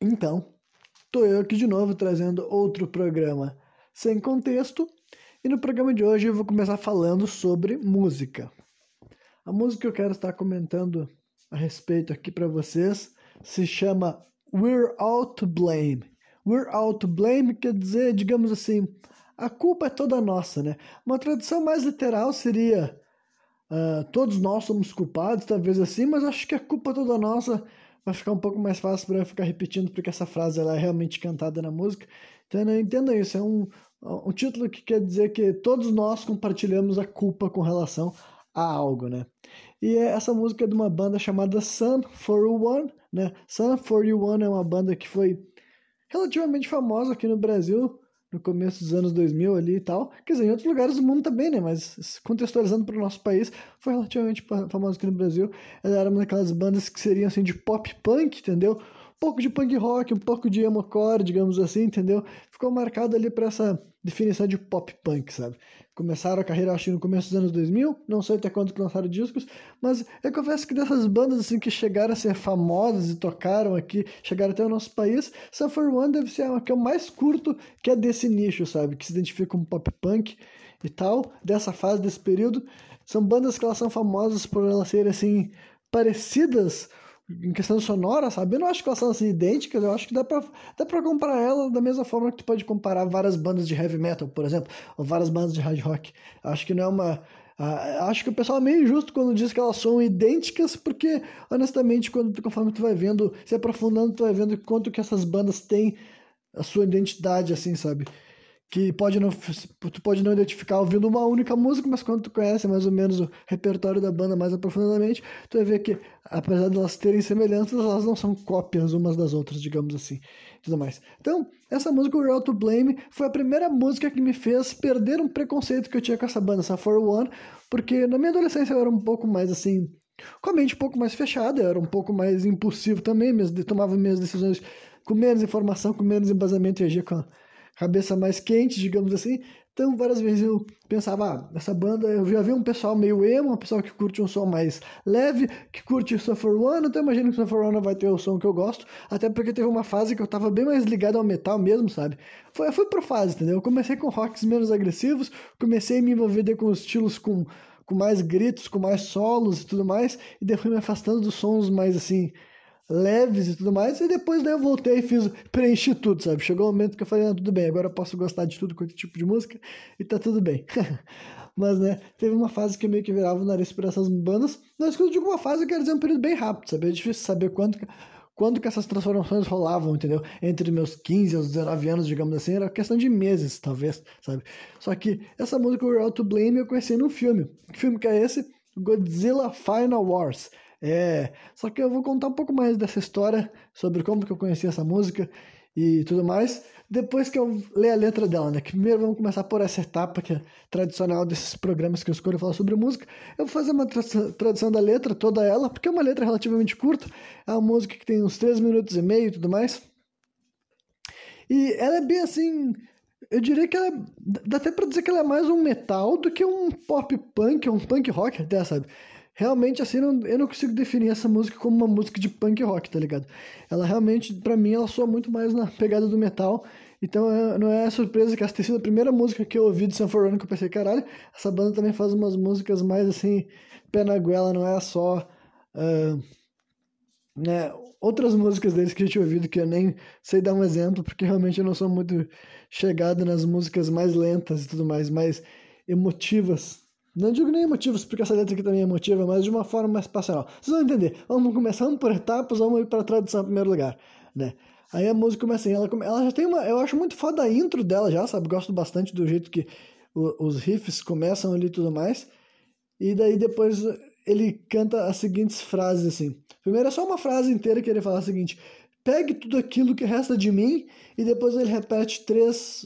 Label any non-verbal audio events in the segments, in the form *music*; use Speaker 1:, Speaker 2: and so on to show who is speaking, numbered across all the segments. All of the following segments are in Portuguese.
Speaker 1: Então, tô eu aqui de novo trazendo outro programa sem contexto. E no programa de hoje eu vou começar falando sobre música. A música que eu quero estar comentando a respeito aqui para vocês se chama We're All to Blame. We're All to Blame quer dizer, digamos assim, a culpa é toda nossa, né? Uma tradução mais literal seria uh, todos nós somos culpados, talvez assim, mas acho que a culpa é toda nossa vai ficar um pouco mais fácil para eu ficar repetindo, porque essa frase ela é realmente cantada na música. Então, entenda isso, é um, um título que quer dizer que todos nós compartilhamos a culpa com relação a algo, né? E é, essa música é de uma banda chamada Sun 41, né? Sun 41 é uma banda que foi relativamente famosa aqui no Brasil no começo dos anos 2000 ali e tal. Quer dizer, em outros lugares do mundo também, né? Mas contextualizando para o nosso país, foi relativamente famoso aqui no Brasil. Ela era uma daquelas bandas que seriam assim de pop punk, entendeu? Pouco de punk rock, um pouco de emo-core, digamos assim, entendeu? Ficou marcado ali para essa definição de pop punk, sabe? Começaram a carreira, acho no começo dos anos 2000, não sei até quando lançaram discos, mas eu confesso que dessas bandas assim que chegaram a ser famosas e tocaram aqui, chegaram até o nosso país, Suffer One deve ser a que eu mais curto, que é desse nicho, sabe? Que se identifica como pop punk e tal, dessa fase, desse período. São bandas que elas são famosas por elas serem assim parecidas em questão sonora, sabe? Eu não acho que elas são assim idênticas, eu acho que dá pra, dá pra comparar ela da mesma forma que tu pode comparar várias bandas de heavy metal, por exemplo, ou várias bandas de hard rock. Acho que não é uma. Acho que o pessoal é meio injusto quando diz que elas são idênticas, porque, honestamente, quando, conforme tu vai vendo, se aprofundando, tu vai vendo quanto que essas bandas têm a sua identidade, assim, sabe? Que pode não, tu pode não identificar ouvindo uma única música, mas quando tu conhece mais ou menos o repertório da banda mais aprofundadamente, tu vai ver que, apesar de elas terem semelhanças, elas não são cópias umas das outras, digamos assim, tudo mais. Então, essa música, Real to Blame, foi a primeira música que me fez perder um preconceito que eu tinha com essa banda, essa For One, porque na minha adolescência eu era um pouco mais, assim, com a mente um pouco mais fechada, eu era um pouco mais impulsivo também, mesmo, tomava minhas decisões com menos informação, com menos embasamento e agia com cabeça mais quente, digamos assim. Então, várias vezes eu pensava, ah, essa banda, eu já vi um pessoal meio emo, um pessoal que curte um som mais leve, que curte Suffer One, então imagino que Suffer One vai ter o som que eu gosto, até porque teve uma fase que eu tava bem mais ligado ao metal mesmo, sabe? Foi, foi por fase, entendeu? Eu comecei com rocks menos agressivos, comecei a me envolver com estilos com, com mais gritos, com mais solos e tudo mais, e depois me afastando dos sons mais assim, leves e tudo mais, e depois daí eu voltei e fiz, preenchi tudo, sabe? Chegou o um momento que eu falei, ah, tudo bem, agora eu posso gostar de tudo quanto tipo de música e tá tudo bem. *laughs* Mas, né, teve uma fase que eu meio que virava o nariz por essas bandas. Mas quando eu digo uma fase, eu quero dizer um período bem rápido, sabe? É difícil saber quanto, quando que essas transformações rolavam, entendeu? Entre meus 15 aos 19 anos, digamos assim, era questão de meses, talvez, sabe? Só que essa música, We're All To Blame, eu conheci num filme. Que filme que é esse? Godzilla Final Wars. É, só que eu vou contar um pouco mais dessa história, sobre como que eu conheci essa música e tudo mais, depois que eu ler a letra dela, né? Que primeiro vamos começar por essa etapa que é tradicional desses programas que eu escolho falar sobre música. Eu vou fazer uma tra tradução da letra, toda ela, porque é uma letra relativamente curta, é uma música que tem uns 3 minutos e meio e tudo mais. E ela é bem assim, eu diria que ela, dá até pra dizer que ela é mais um metal do que um pop punk, um punk rock até, sabe? Realmente, assim, eu não consigo definir essa música como uma música de punk rock, tá ligado? Ela realmente, para mim, ela soa muito mais na pegada do metal. Então é, não é surpresa que essa tenha sido a primeira música que eu ouvi de Sanford que eu pensei, caralho, essa banda também faz umas músicas mais assim, pé na goela, não é só. Uh, né, outras músicas deles que eu tinha ouvido que eu nem sei dar um exemplo, porque realmente eu não sou muito chegado nas músicas mais lentas e tudo mais, mais emotivas não digo nem motivos, porque essa letra aqui também é emotiva, mas de uma forma mais passional. Vocês vão entender. Vamos começar por etapas, vamos ir para a tradução em primeiro lugar, né? Aí a música começa assim, ela, ela já tem uma... Eu acho muito foda a intro dela já, sabe? Gosto bastante do jeito que o, os riffs começam ali e tudo mais. E daí depois ele canta as seguintes frases assim. Primeiro é só uma frase inteira que ele fala o seguinte: pegue tudo aquilo que resta de mim, e depois ele repete três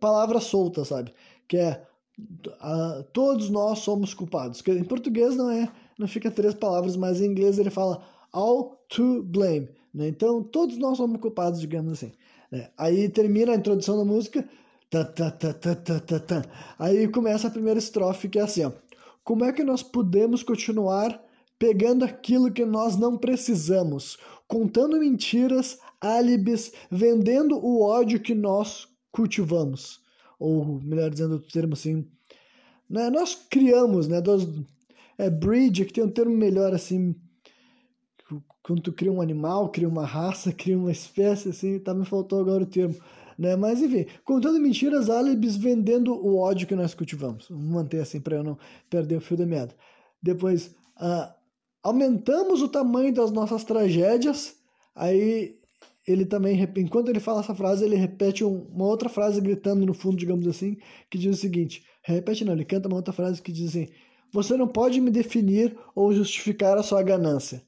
Speaker 1: palavras soltas, sabe? Que é uh, todos nós somos culpados. Em português não é, não fica três palavras, mas em inglês ele fala all to blame. Né? Então todos nós somos culpados, digamos assim. Né? Aí termina a introdução da música. Aí começa a primeira estrofe que é assim: ó, Como é que nós podemos continuar pegando aquilo que nós não precisamos? contando mentiras, álibis, vendendo o ódio que nós cultivamos. Ou, melhor dizendo o termo assim, né? nós criamos, né? Dos, é breed, que tem um termo melhor assim, quando tu cria um animal, cria uma raça, *laughs* cria uma espécie, assim, tá, me faltou agora o termo. Né? Mas enfim, contando mentiras, álibis, vendendo o ódio que nós cultivamos. Vamos manter assim para eu não perder o fio da meada. Depois, uh, aumentamos o tamanho das nossas tragédias. Aí ele também, enquanto ele fala essa frase, ele repete uma outra frase gritando no fundo, digamos assim, que diz o seguinte: repete não, ele canta uma outra frase que diz assim: Você não pode me definir ou justificar a sua ganância.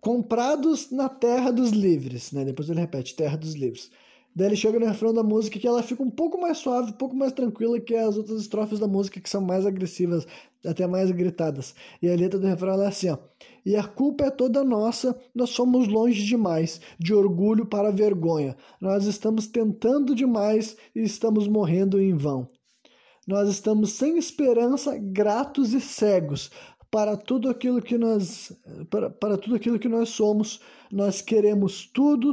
Speaker 1: Comprados na terra dos livres, né? Depois ele repete: terra dos livres. Daí ele chega no refrão da música que ela fica um pouco mais suave, um pouco mais tranquila que as outras estrofes da música que são mais agressivas, até mais gritadas. E a letra do refrão é assim, ó. E a culpa é toda nossa, nós somos longe demais, de orgulho para vergonha. Nós estamos tentando demais e estamos morrendo em vão. Nós estamos sem esperança, gratos e cegos para tudo aquilo que nós para, para tudo aquilo que nós somos. Nós queremos tudo,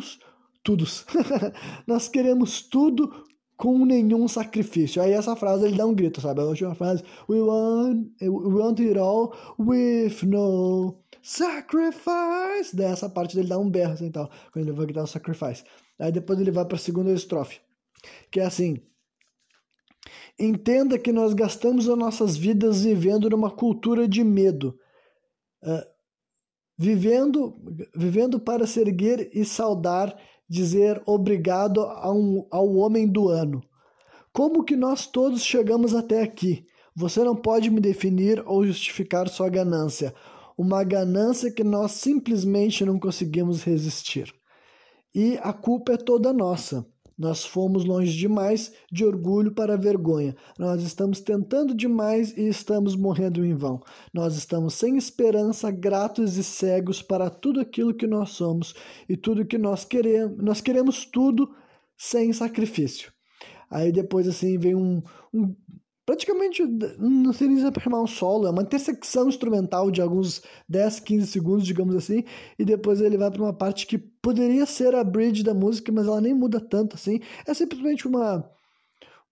Speaker 1: todos. *laughs* Nós queremos tudo com nenhum sacrifício. Aí essa frase ele dá um grito, sabe? A última frase, we want, we want it all with no sacrifice. Dessa parte dele dá um berro assim, tal, quando ele vai gritar o sacrifice. Aí depois ele vai para a segunda estrofe, que é assim: Entenda que nós gastamos as nossas vidas vivendo numa cultura de medo. Uh, vivendo, vivendo para se erguer e saudar dizer obrigado ao homem do ano. Como que nós todos chegamos até aqui? Você não pode me definir ou justificar sua ganância, uma ganância que nós simplesmente não conseguimos resistir. E a culpa é toda nossa. Nós fomos longe demais de orgulho para vergonha. Nós estamos tentando demais e estamos morrendo em vão. Nós estamos sem esperança, gratos e cegos para tudo aquilo que nós somos e tudo que nós queremos. Nós queremos tudo sem sacrifício. Aí depois assim vem um, um praticamente, não sei nem se é chamar um solo, é uma intersecção instrumental de alguns 10, 15 segundos, digamos assim, e depois ele vai para uma parte que poderia ser a bridge da música, mas ela nem muda tanto assim, é simplesmente uma...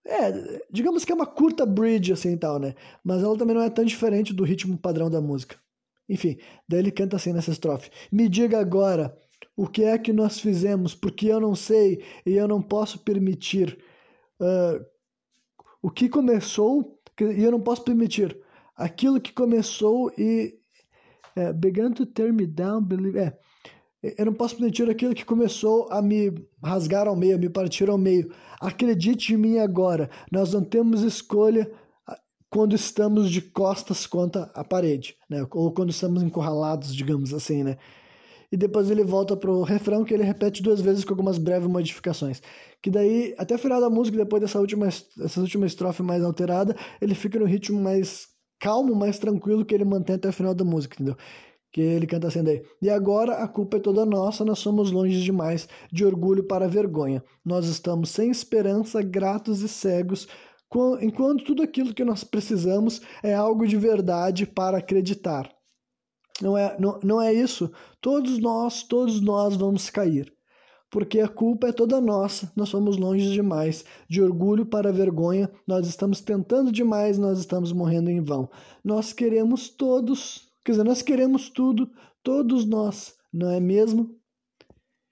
Speaker 1: É, digamos que é uma curta bridge assim e tal, né? Mas ela também não é tão diferente do ritmo padrão da música. Enfim, daí ele canta assim nessa estrofe: Me diga agora o que é que nós fizemos, porque eu não sei e eu não posso permitir. Uh, o que começou, e eu não posso permitir, aquilo que começou e é, began to tear me down, believe, é, eu não posso permitir aquilo que começou a me rasgar ao meio, a me partir ao meio. Acredite em mim agora, nós não temos escolha ah, quando estamos de costas contra a parede, né? Ou quando estamos encurralados, digamos assim, né? E depois ele volta pro refrão que ele repete duas vezes com algumas breves modificações. Que daí, até o final da música, depois dessa última, essa última estrofe mais alterada, ele fica no ritmo mais calmo, mais tranquilo que ele mantém até o final da música, entendeu? Que ele canta assim daí. E agora a culpa é toda nossa, nós somos longe demais de orgulho para vergonha. Nós estamos sem esperança, gratos e cegos, enquanto tudo aquilo que nós precisamos é algo de verdade para acreditar. Não é, não, não é isso. Todos nós, todos nós vamos cair porque a culpa é toda nossa, nós somos longe demais. De orgulho para vergonha, nós estamos tentando demais, nós estamos morrendo em vão. Nós queremos todos, quer dizer, nós queremos tudo, todos nós, não é mesmo?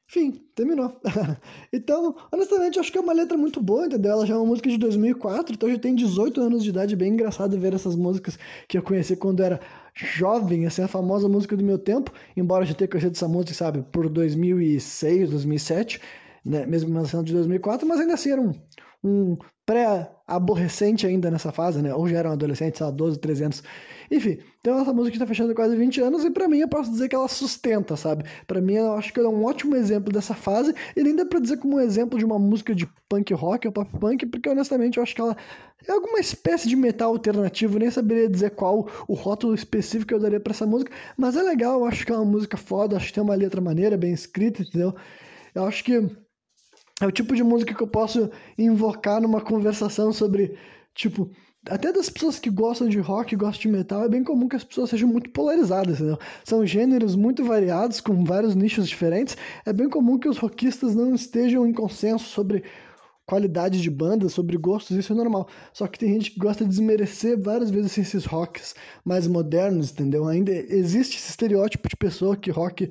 Speaker 1: Enfim, terminou. *laughs* então, honestamente, acho que é uma letra muito boa, entendeu? Ela já é uma música de 2004, então já tem 18 anos de idade, bem engraçado ver essas músicas que eu conheci quando era jovem, assim, a famosa música do meu tempo, embora eu já tenha conhecido essa música, sabe, por 2006, 2007, né, mesmo lançando de 2004, mas ainda assim era um, um pré-aborrecente ainda nessa fase, né? Ou já era um adolescente, sei lá, 12, 13 anos. Enfim, então essa música está fechando quase 20 anos e para mim eu posso dizer que ela sustenta, sabe? Para mim eu acho que ela é um ótimo exemplo dessa fase e nem dá pra dizer como um exemplo de uma música de punk rock ou pop punk, porque honestamente eu acho que ela é alguma espécie de metal alternativo, nem saberia dizer qual o rótulo específico que eu daria para essa música, mas é legal, eu acho que é uma música foda, acho que tem uma letra maneira, bem escrita, entendeu? Eu acho que é o tipo de música que eu posso invocar numa conversação sobre, tipo, até das pessoas que gostam de rock, gostam de metal, é bem comum que as pessoas sejam muito polarizadas, entendeu? São gêneros muito variados, com vários nichos diferentes. É bem comum que os rockistas não estejam em consenso sobre qualidade de banda, sobre gostos, isso é normal. Só que tem gente que gosta de desmerecer várias vezes esses rocks mais modernos, entendeu? Ainda existe esse estereótipo de pessoa que rock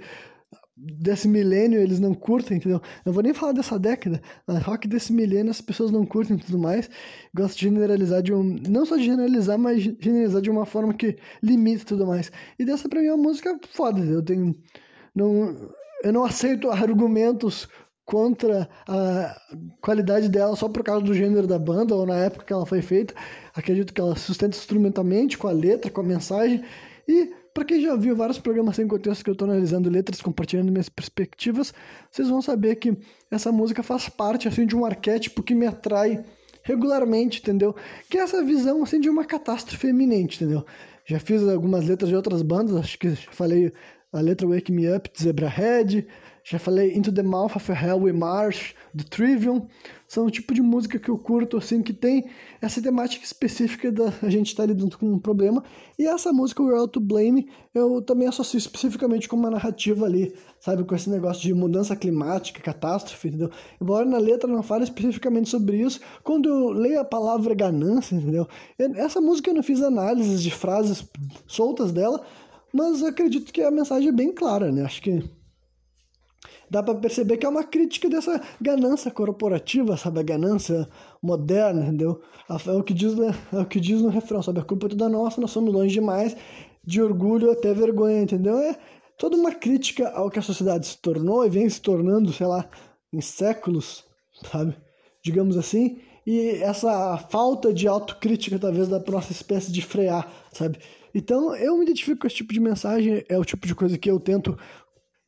Speaker 1: desse milênio eles não curtem, entendeu? Não vou nem falar dessa década, mas rock desse milênio as pessoas não curtem e tudo mais. Gosto de generalizar de um. Não só de generalizar, mas generalizar de uma forma que limita e tudo mais. E dessa pra mim é uma música foda, eu tenho. Não, eu não aceito argumentos contra a qualidade dela só por causa do gênero da banda ou na época que ela foi feita. Acredito que ela sustenta instrumentalmente com a letra, com a mensagem. E para quem já viu vários programas sem contexto que eu estou analisando letras, compartilhando minhas perspectivas, vocês vão saber que essa música faz parte assim de um arquétipo que me atrai regularmente, entendeu? Que é essa visão assim de uma catástrofe eminente, entendeu? Já fiz algumas letras de outras bandas, acho que falei a letra Wake Me Up de Zebrahead, já falei Into the Mouth of Hell We March, do Trivium. São o tipo de música que eu curto, assim, que tem essa temática específica da a gente estar tá lidando com um problema. E essa música, We're All to Blame, eu também associo especificamente com uma narrativa ali, sabe? Com esse negócio de mudança climática, catástrofe, entendeu? Embora na letra não fale especificamente sobre isso, quando eu leio a palavra ganância, entendeu? Essa música eu não fiz análises de frases soltas dela, mas acredito que a mensagem é bem clara, né? Acho que dá para perceber que é uma crítica dessa ganância corporativa, sabe? A ganância moderna, entendeu? É o que diz, né? é o que diz no refrão, sabe? A culpa é toda nossa, nós somos longe demais, de orgulho até vergonha, entendeu? É toda uma crítica ao que a sociedade se tornou e vem se tornando, sei lá, em séculos, sabe? Digamos assim. E essa falta de autocrítica, talvez, da nossa espécie de frear, sabe? Então, eu me identifico com esse tipo de mensagem, é o tipo de coisa que eu tento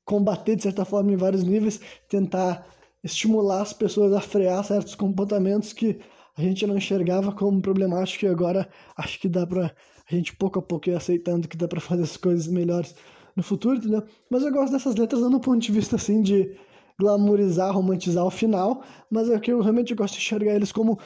Speaker 1: combater de certa forma em vários níveis, tentar estimular as pessoas a frear certos comportamentos que a gente não enxergava como problemático e agora acho que dá pra a gente pouco a pouco ir aceitando que dá pra fazer as coisas melhores no futuro, entendeu? Mas eu gosto dessas letras dando um ponto de vista assim de glamorizar, romantizar o final, mas é que eu realmente gosto de enxergar eles como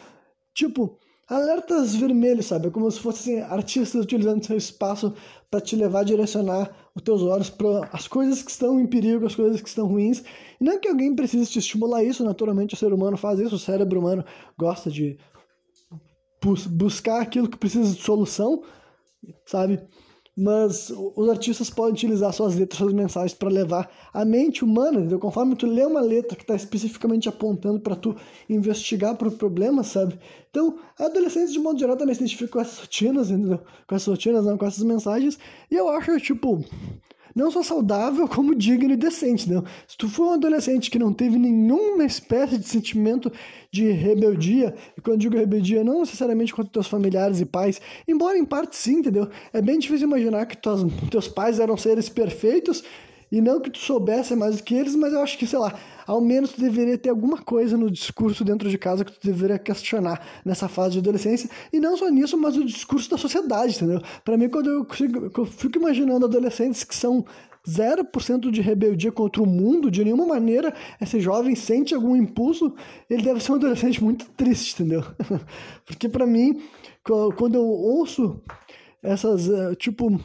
Speaker 1: tipo alertas vermelhos, sabe? É como se fossem artistas utilizando seu espaço para te levar a direcionar os teus olhos para as coisas que estão em perigo, as coisas que estão ruins. E não que alguém precise te estimular isso, naturalmente o ser humano faz isso, o cérebro humano gosta de bus buscar aquilo que precisa de solução, sabe? Mas os artistas podem utilizar suas letras, suas mensagens para levar a mente humana, entendeu? Conforme tu lê uma letra que está especificamente apontando para tu investigar para o problema, sabe? Então, adolescentes de modo geral também se identificam com essas rotinas, entendeu? Com essas rotinas, não, com essas mensagens, e eu acho, tipo, não só saudável, como digno e decente, não. Se tu for um adolescente que não teve nenhuma espécie de sentimento de rebeldia, e quando digo rebeldia, não necessariamente contra teus familiares e pais, embora em parte sim, entendeu? É bem difícil imaginar que tuas, teus pais eram seres perfeitos e não que tu soubesse mais do que eles, mas eu acho que, sei lá, ao menos tu deveria ter alguma coisa no discurso dentro de casa que tu deveria questionar nessa fase de adolescência. E não só nisso, mas o discurso da sociedade, entendeu? Para mim, quando eu, consigo, eu fico imaginando adolescentes que são 0% de rebeldia contra o mundo, de nenhuma maneira esse jovem sente algum impulso, ele deve ser um adolescente muito triste, entendeu? *laughs* Porque para mim, quando eu ouço essas, eh, tipo,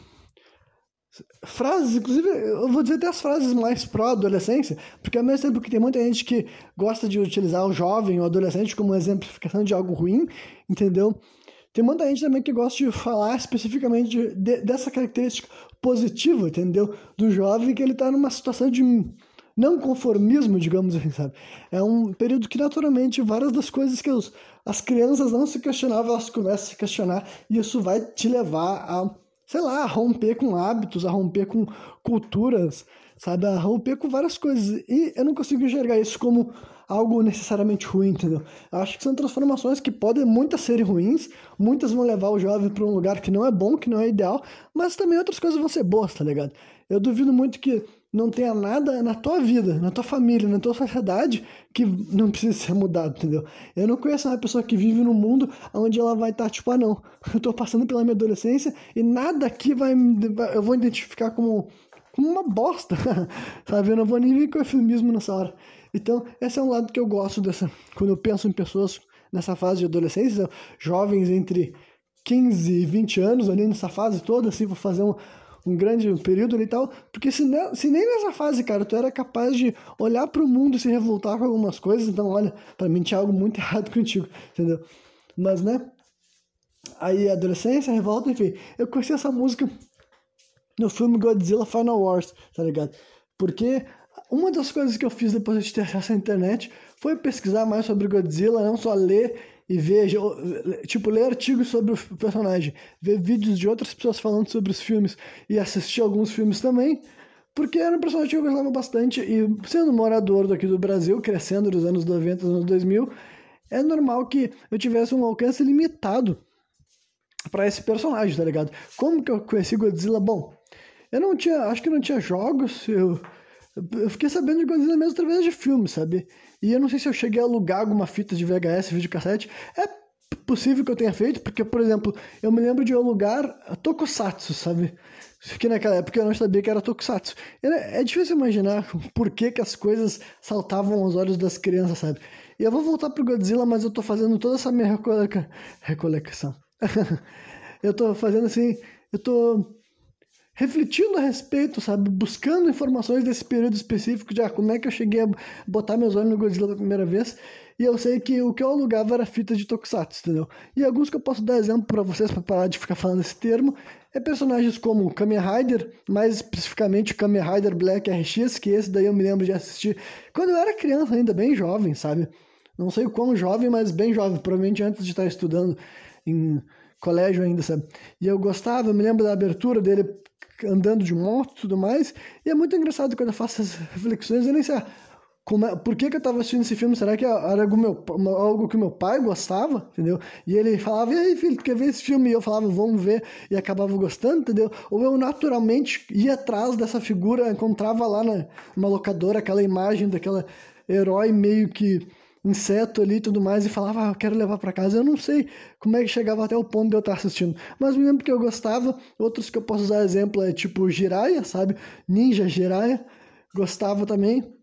Speaker 1: frases, inclusive, eu vou dizer até as frases mais pró-adolescência, porque ao mesmo tempo que tem muita gente que gosta de utilizar o jovem ou adolescente como exemplificação de algo ruim, entendeu? Tem muita gente também que gosta de falar especificamente de, de, dessa característica positiva, entendeu? Do jovem que ele está numa situação de não conformismo, digamos assim, sabe? É um período que naturalmente várias das coisas que os, as crianças não se questionavam, elas começam a se questionar e isso vai te levar a sei lá, a romper com hábitos, a romper com culturas, sabe? A romper com várias coisas. E eu não consigo enxergar isso como algo necessariamente ruim, entendeu? Eu acho que são transformações que podem muitas serem ruins, muitas vão levar o jovem para um lugar que não é bom, que não é ideal, mas também outras coisas vão ser boas, tá ligado? Eu duvido muito que não tenha nada na tua vida, na tua família, na tua sociedade que não precisa ser mudado, entendeu? Eu não conheço uma pessoa que vive num mundo onde ela vai estar tipo, ah não, *laughs* eu tô passando pela minha adolescência e nada aqui vai, eu vou identificar como, como uma bosta, *laughs* sabe? Eu não vou nem vir com eufemismo nessa hora. Então, esse é um lado que eu gosto dessa, quando eu penso em pessoas nessa fase de adolescência, jovens entre 15, 20 anos ali nessa fase toda, assim, vou fazer um, um grande período ali e tal, porque se, se nem nessa fase, cara, tu era capaz de olhar para o mundo e se revoltar com algumas coisas, então, olha, para mim tinha algo muito *laughs* errado contigo, entendeu? Mas, né, aí adolescência, revolta, enfim, eu conheci essa música no filme Godzilla Final Wars, tá ligado? Porque uma das coisas que eu fiz depois de ter acesso à internet foi pesquisar mais sobre Godzilla, não só ler e ver, tipo, ler artigos sobre o personagem, ver vídeos de outras pessoas falando sobre os filmes e assistir alguns filmes também, porque era um personagem que eu gostava bastante e sendo morador daqui do Brasil, crescendo nos anos 90, nos anos 2000, é normal que eu tivesse um alcance limitado para esse personagem, tá ligado? Como que eu conheci Godzilla? Bom, eu não tinha, acho que não tinha jogos, eu, eu fiquei sabendo de Godzilla mesmo através de filmes, sabe? E eu não sei se eu cheguei a alugar alguma fita de VHS, videocassete. É possível que eu tenha feito, porque, por exemplo, eu me lembro de alugar Tokusatsu, sabe? Que naquela época eu não sabia que era Tokusatsu. É difícil imaginar por que, que as coisas saltavam aos olhos das crianças, sabe? E eu vou voltar pro Godzilla, mas eu tô fazendo toda essa minha recoleção. *laughs* eu tô fazendo assim, eu tô refletindo a respeito, sabe? Buscando informações desse período específico de ah, como é que eu cheguei a botar meus olhos no Godzilla pela primeira vez. E eu sei que o que eu alugava era fita de Tokusatsu, entendeu? E alguns que eu posso dar exemplo para vocês, para parar de ficar falando esse termo, é personagens como Kamen Rider, mais especificamente Kamen Rider Black RX, que esse daí eu me lembro de assistir quando eu era criança, ainda bem jovem, sabe? Não sei o quão jovem, mas bem jovem, provavelmente antes de estar estudando em colégio ainda, sabe? E eu gostava, eu me lembro da abertura dele andando de moto e tudo mais. E é muito engraçado quando eu faço essas *laughs* reflexões. Eu nem sei como é, por que, que eu estava assistindo esse filme. Será que era algo, meu, algo que meu pai gostava? Entendeu? E ele falava, e aí, filho, tu quer ver esse filme? E eu falava, vamos ver. E acabava gostando, entendeu? Ou eu naturalmente ia atrás dessa figura, encontrava lá na, numa locadora aquela imagem daquela herói meio que inseto ali e tudo mais e falava, ah, quero levar para casa. Eu não sei como é que chegava até o ponto de eu estar assistindo, mas me lembro que eu gostava. Outros que eu posso usar exemplo é tipo Jiraiya, sabe? Ninja Jiraiya, gostava também.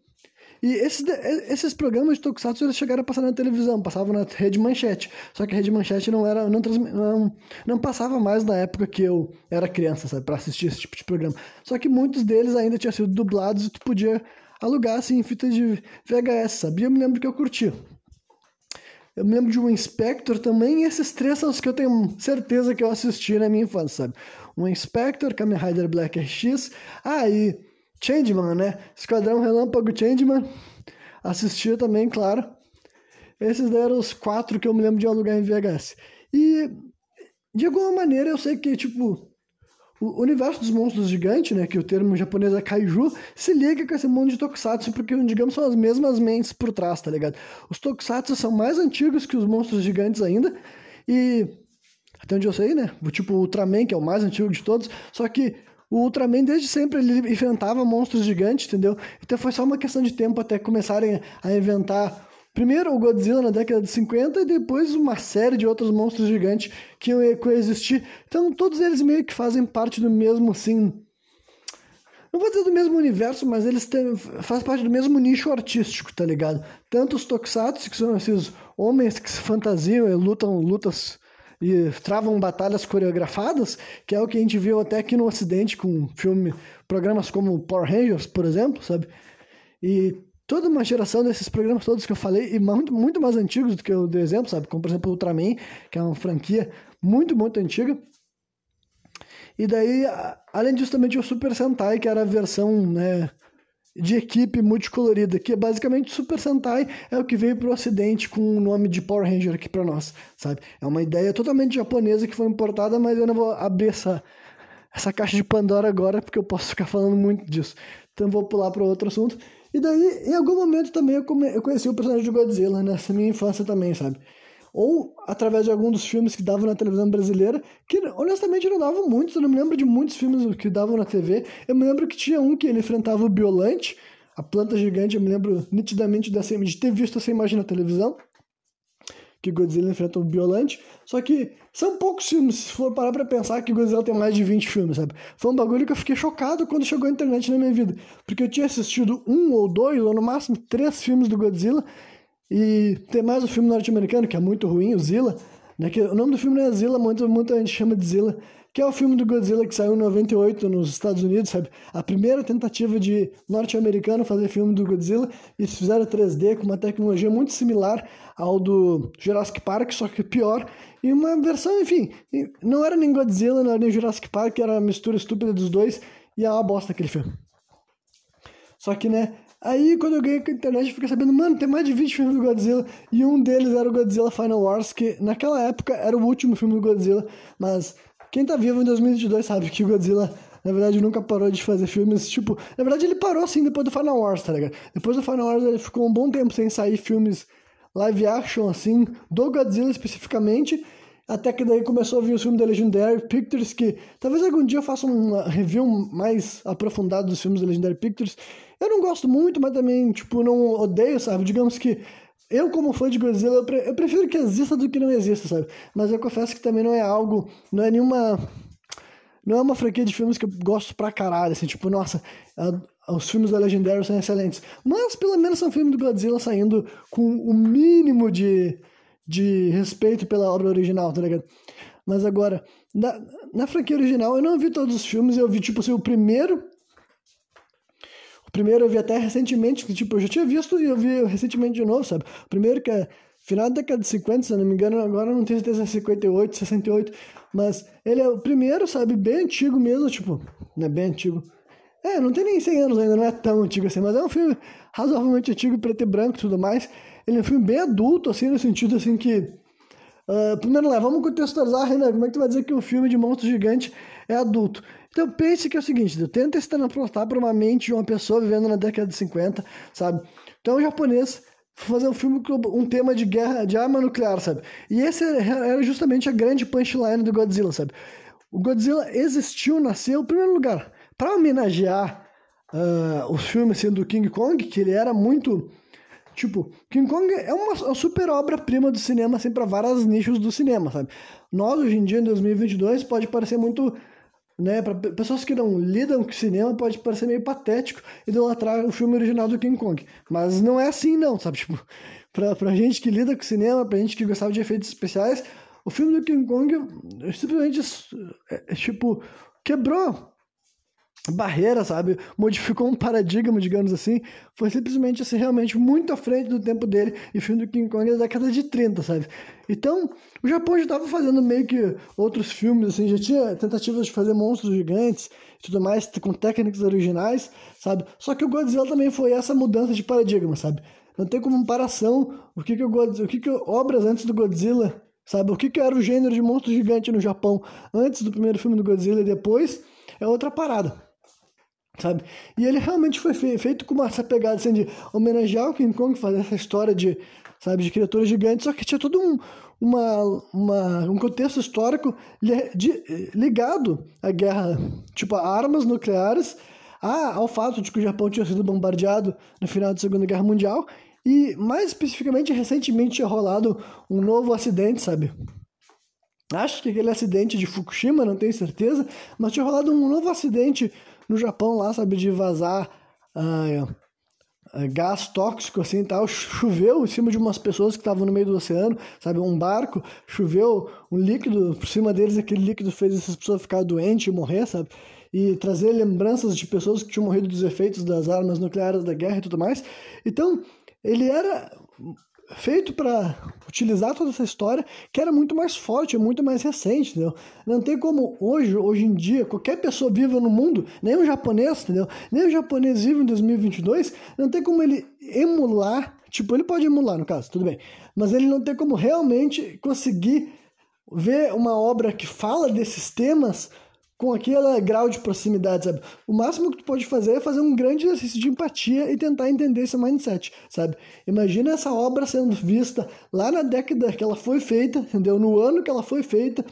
Speaker 1: E esses, esses programas de Tokusatsu eles chegaram a passar na televisão, passavam na Rede Manchete. Só que a Rede Manchete não era não, não, não passava mais na época que eu era criança, sabe, para assistir esse tipo de programa. Só que muitos deles ainda tinham sido dublados e tu podia alugar assim fita de VHS, sabia? Eu me lembro que eu curti. Eu me lembro de um Inspector também, e esses três são os que eu tenho certeza que eu assisti na minha infância, sabe? Um Inspector, Kamen Rider Black RX, ah, e Changeman, né? Esquadrão Relâmpago Changeman, assistia também, claro. Esses eram os quatro que eu me lembro de alugar em VHS. E, de alguma maneira, eu sei que, tipo, o universo dos monstros gigantes, né, que o termo japonês é kaiju, se liga com esse mundo de tokusatsu, porque, digamos, são as mesmas mentes por trás, tá ligado? Os tokusatsu são mais antigos que os monstros gigantes ainda, e até onde eu sei, né, tipo o Ultraman, que é o mais antigo de todos, só que o Ultraman desde sempre ele enfrentava monstros gigantes, entendeu? Então foi só uma questão de tempo até começarem a inventar Primeiro o Godzilla na década de 50 e depois uma série de outros monstros gigantes que iam coexistir. Então todos eles meio que fazem parte do mesmo, assim. Não vou dizer do mesmo universo, mas eles têm, fazem parte do mesmo nicho artístico, tá ligado? Tanto os Tokusatsu, que são esses homens que se fantasiam e lutam lutas e travam batalhas coreografadas, que é o que a gente viu até aqui no Ocidente com filme, programas como Power Rangers, por exemplo, sabe? E toda uma geração desses programas todos que eu falei, e muito, muito mais antigos do que eu dei exemplo, sabe? Como, por exemplo, Ultraman, que é uma franquia muito, muito antiga. E daí, além disso, também tinha o Super Sentai, que era a versão né, de equipe multicolorida, que é basicamente Super Sentai é o que veio para o ocidente com o nome de Power Ranger aqui para nós, sabe? É uma ideia totalmente japonesa que foi importada, mas eu não vou abrir essa, essa caixa de Pandora agora, porque eu posso ficar falando muito disso. Então vou pular para outro assunto. E daí, em algum momento também eu, come... eu conheci o personagem de Godzilla, nessa minha infância também, sabe? Ou através de algum dos filmes que davam na televisão brasileira, que honestamente não davam muitos, eu não me lembro de muitos filmes que davam na TV. Eu me lembro que tinha um que ele enfrentava o Biolante, a planta gigante, eu me lembro nitidamente dessa, de ter visto essa imagem na televisão que Godzilla enfrenta o Biolante. Só que são poucos filmes, se for parar pra pensar que Godzilla tem mais de 20 filmes, sabe? Foi um bagulho que eu fiquei chocado quando chegou a internet na minha vida. Porque eu tinha assistido um ou dois, ou no máximo, três filmes do Godzilla. E tem mais o filme norte-americano, que é muito ruim, o Zilla. Né? Que, o nome do filme não é Zilla, muita gente chama de Zilla, que é o filme do Godzilla que saiu em 98 nos Estados Unidos, sabe? A primeira tentativa de norte-americano fazer filme do Godzilla, e fizeram 3D com uma tecnologia muito similar ao do Jurassic Park, só que pior, e uma versão, enfim, não era nem Godzilla, não era nem Jurassic Park, era uma mistura estúpida dos dois, e é uma bosta aquele filme. Só que, né, Aí, quando eu ganhei com a internet, eu fiquei sabendo, mano, tem mais de 20 filmes do Godzilla, e um deles era o Godzilla Final Wars, que naquela época era o último filme do Godzilla, mas quem tá vivo em 2022 sabe que o Godzilla, na verdade, nunca parou de fazer filmes, tipo, na verdade ele parou assim depois do Final Wars, tá ligado? Depois do Final Wars ele ficou um bom tempo sem sair filmes live action, assim, do Godzilla especificamente, até que daí começou a vir o filme da Legendary Pictures, que talvez algum dia eu faça uma review mais aprofundada dos filmes da Legendary Pictures, eu não gosto muito, mas também, tipo, não odeio, sabe? Digamos que eu, como fã de Godzilla, eu, pre eu prefiro que exista do que não exista, sabe? Mas eu confesso que também não é algo, não é nenhuma. Não é uma franquia de filmes que eu gosto pra caralho, assim, tipo, nossa, os filmes da Legendary são excelentes. Mas pelo menos são filmes do Godzilla saindo com o mínimo de, de respeito pela obra original, tá ligado? Mas agora, na, na franquia original, eu não vi todos os filmes, eu vi, tipo assim, o primeiro primeiro eu vi até recentemente, que tipo, eu já tinha visto e eu vi recentemente de novo, sabe? Primeiro que é final da década de 50, se eu não me engano, agora não tenho certeza se é 58, 68, mas ele é o primeiro, sabe? Bem antigo mesmo, tipo, não é bem antigo. É, não tem nem 100 anos ainda, não é tão antigo assim, mas é um filme razoavelmente antigo, preto e branco e tudo mais. Ele é um filme bem adulto, assim, no sentido, assim, que... Uh, primeiro lá, vamos contextualizar, Renan, como é que tu vai dizer que um filme de monstro gigante é adulto? Então pense que é o seguinte, tenta se transportar para uma mente de uma pessoa vivendo na década de 50, sabe? Então o japonês fazer um filme com um tema de guerra, de arma nuclear, sabe? E esse era justamente a grande punchline do Godzilla, sabe? O Godzilla existiu, nasceu, em primeiro lugar, para homenagear uh, os filmes assim, do King Kong, que ele era muito... Tipo, King Kong é uma, uma super obra-prima do cinema, assim, para vários nichos do cinema, sabe? Nós, hoje em dia, em 2022, pode parecer muito né? Para pessoas que não lidam com cinema, pode parecer meio patético idolatrar o filme original do King Kong. Mas não é assim, não, sabe? *laughs* Tipo, pra, pra gente que lida com cinema, pra gente que gostava de efeitos especiais, o filme do King Kong simplesmente, é, é, tipo, quebrou barreira, sabe? Modificou um paradigma, digamos assim. Foi simplesmente, assim, realmente muito à frente do tempo dele e filme do King Kong é da década de 30, sabe? Então, o Japão já estava fazendo meio que outros filmes, assim, já tinha tentativas de fazer monstros gigantes e tudo mais, com técnicas originais, sabe? Só que o Godzilla também foi essa mudança de paradigma, sabe? Não tem comparação o que que o, Godzilla, o que que obras antes do Godzilla, sabe? O que que era o gênero de monstro gigante no Japão antes do primeiro filme do Godzilla e depois é outra parada sabe? E ele realmente foi feito com essa pegada assim, de homenagear o King Kong, fazer essa história de, sabe, de criaturas gigantes, só que tinha todo um, uma, uma, um contexto histórico de, ligado à guerra, tipo, a armas nucleares, a, ao fato de que o Japão tinha sido bombardeado no final da Segunda Guerra Mundial, e mais especificamente, recentemente tinha rolado um novo acidente, sabe? Acho que aquele acidente de Fukushima, não tenho certeza, mas tinha rolado um novo acidente no Japão lá, sabe, de vazar ah, ah, gás tóxico assim e tal. Choveu em cima de umas pessoas que estavam no meio do oceano, sabe, um barco, choveu um líquido por cima deles, aquele líquido fez essas pessoas ficarem doentes e morrer, sabe? E trazer lembranças de pessoas que tinham morrido dos efeitos das armas nucleares da guerra e tudo mais. Então, ele era feito para utilizar toda essa história que era muito mais forte, muito mais recente, entendeu? Não tem como hoje, hoje em dia, qualquer pessoa viva no mundo, nem um japonês, entendeu? Nem um japonês vivo em 2022, não tem como ele emular, tipo, ele pode emular no caso, tudo bem, mas ele não tem como realmente conseguir ver uma obra que fala desses temas com aquele grau de proximidade, sabe? O máximo que tu pode fazer é fazer um grande exercício de empatia e tentar entender esse mindset, sabe? Imagina essa obra sendo vista lá na década que ela foi feita, entendeu? No ano que ela foi feita.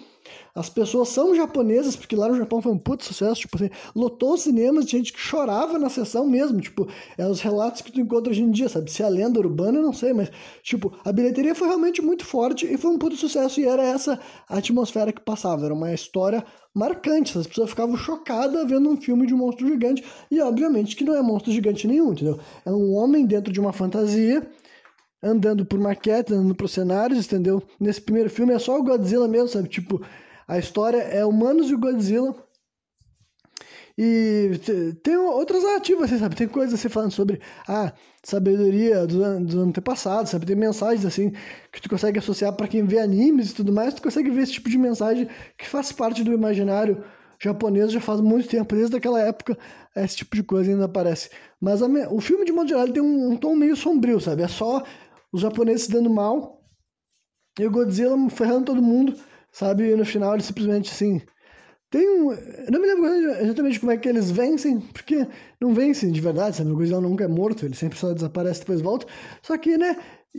Speaker 1: As pessoas são japonesas, porque lá no Japão foi um puto sucesso, tipo assim, lotou os cinemas de gente que chorava na sessão mesmo, tipo, é os relatos que tu encontra hoje em dia, sabe? Se é lenda urbana, não sei, mas, tipo, a bilheteria foi realmente muito forte e foi um puto sucesso e era essa atmosfera que passava, era uma história marcantes. As pessoas ficavam chocadas vendo um filme de um monstro gigante. E obviamente que não é monstro gigante nenhum, entendeu? É um homem dentro de uma fantasia andando por maquetes, andando por cenários, entendeu? Nesse primeiro filme é só o Godzilla mesmo, sabe? Tipo, a história é humanos e Godzilla. E tem outras narrativas, assim, sabe? Tem coisas assim falando sobre a sabedoria dos, dos antepassados, sabe? Tem mensagens assim que tu consegue associar para quem vê animes e tudo mais, tu consegue ver esse tipo de mensagem que faz parte do imaginário japonês já faz muito tempo, desde aquela época esse tipo de coisa ainda aparece. Mas a, o filme de modo geral tem um, um tom meio sombrio, sabe? É só os japoneses se dando mal e o Godzilla ferrando todo mundo, sabe? E no final ele simplesmente assim. Tem um. Eu não me lembro exatamente como é que eles vencem, porque não vencem de verdade, sabe? O Godzilla nunca é morto, ele sempre só desaparece e depois volta. Só que, né?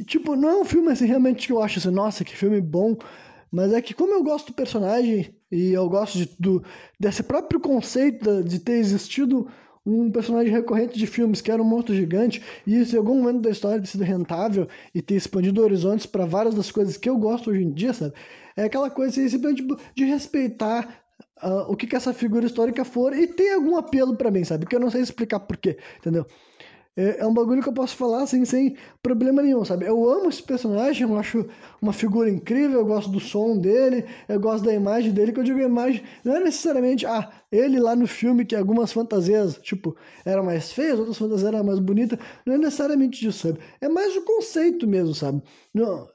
Speaker 1: Tipo, não é um filme assim realmente que eu acho assim, nossa, que filme bom. Mas é que como eu gosto do personagem e eu gosto de, do, desse próprio conceito de ter existido um personagem recorrente de filmes que era um monstro gigante, e isso em algum momento da história ter sido rentável e ter expandido horizontes para várias das coisas que eu gosto hoje em dia, sabe? É aquela coisa assim, simplesmente de respeitar uh, o que, que essa figura histórica for e ter algum apelo para mim, sabe? Que eu não sei explicar porquê, entendeu? É, é um bagulho que eu posso falar assim, sem problema nenhum, sabe? Eu amo esse personagem, eu acho uma figura incrível, eu gosto do som dele, eu gosto da imagem dele, que eu digo imagem, não é necessariamente, ah, ele lá no filme, que algumas fantasias, tipo, eram mais feias, outras fantasias eram mais bonitas, não é necessariamente isso, sabe? É mais o conceito mesmo, sabe? Não,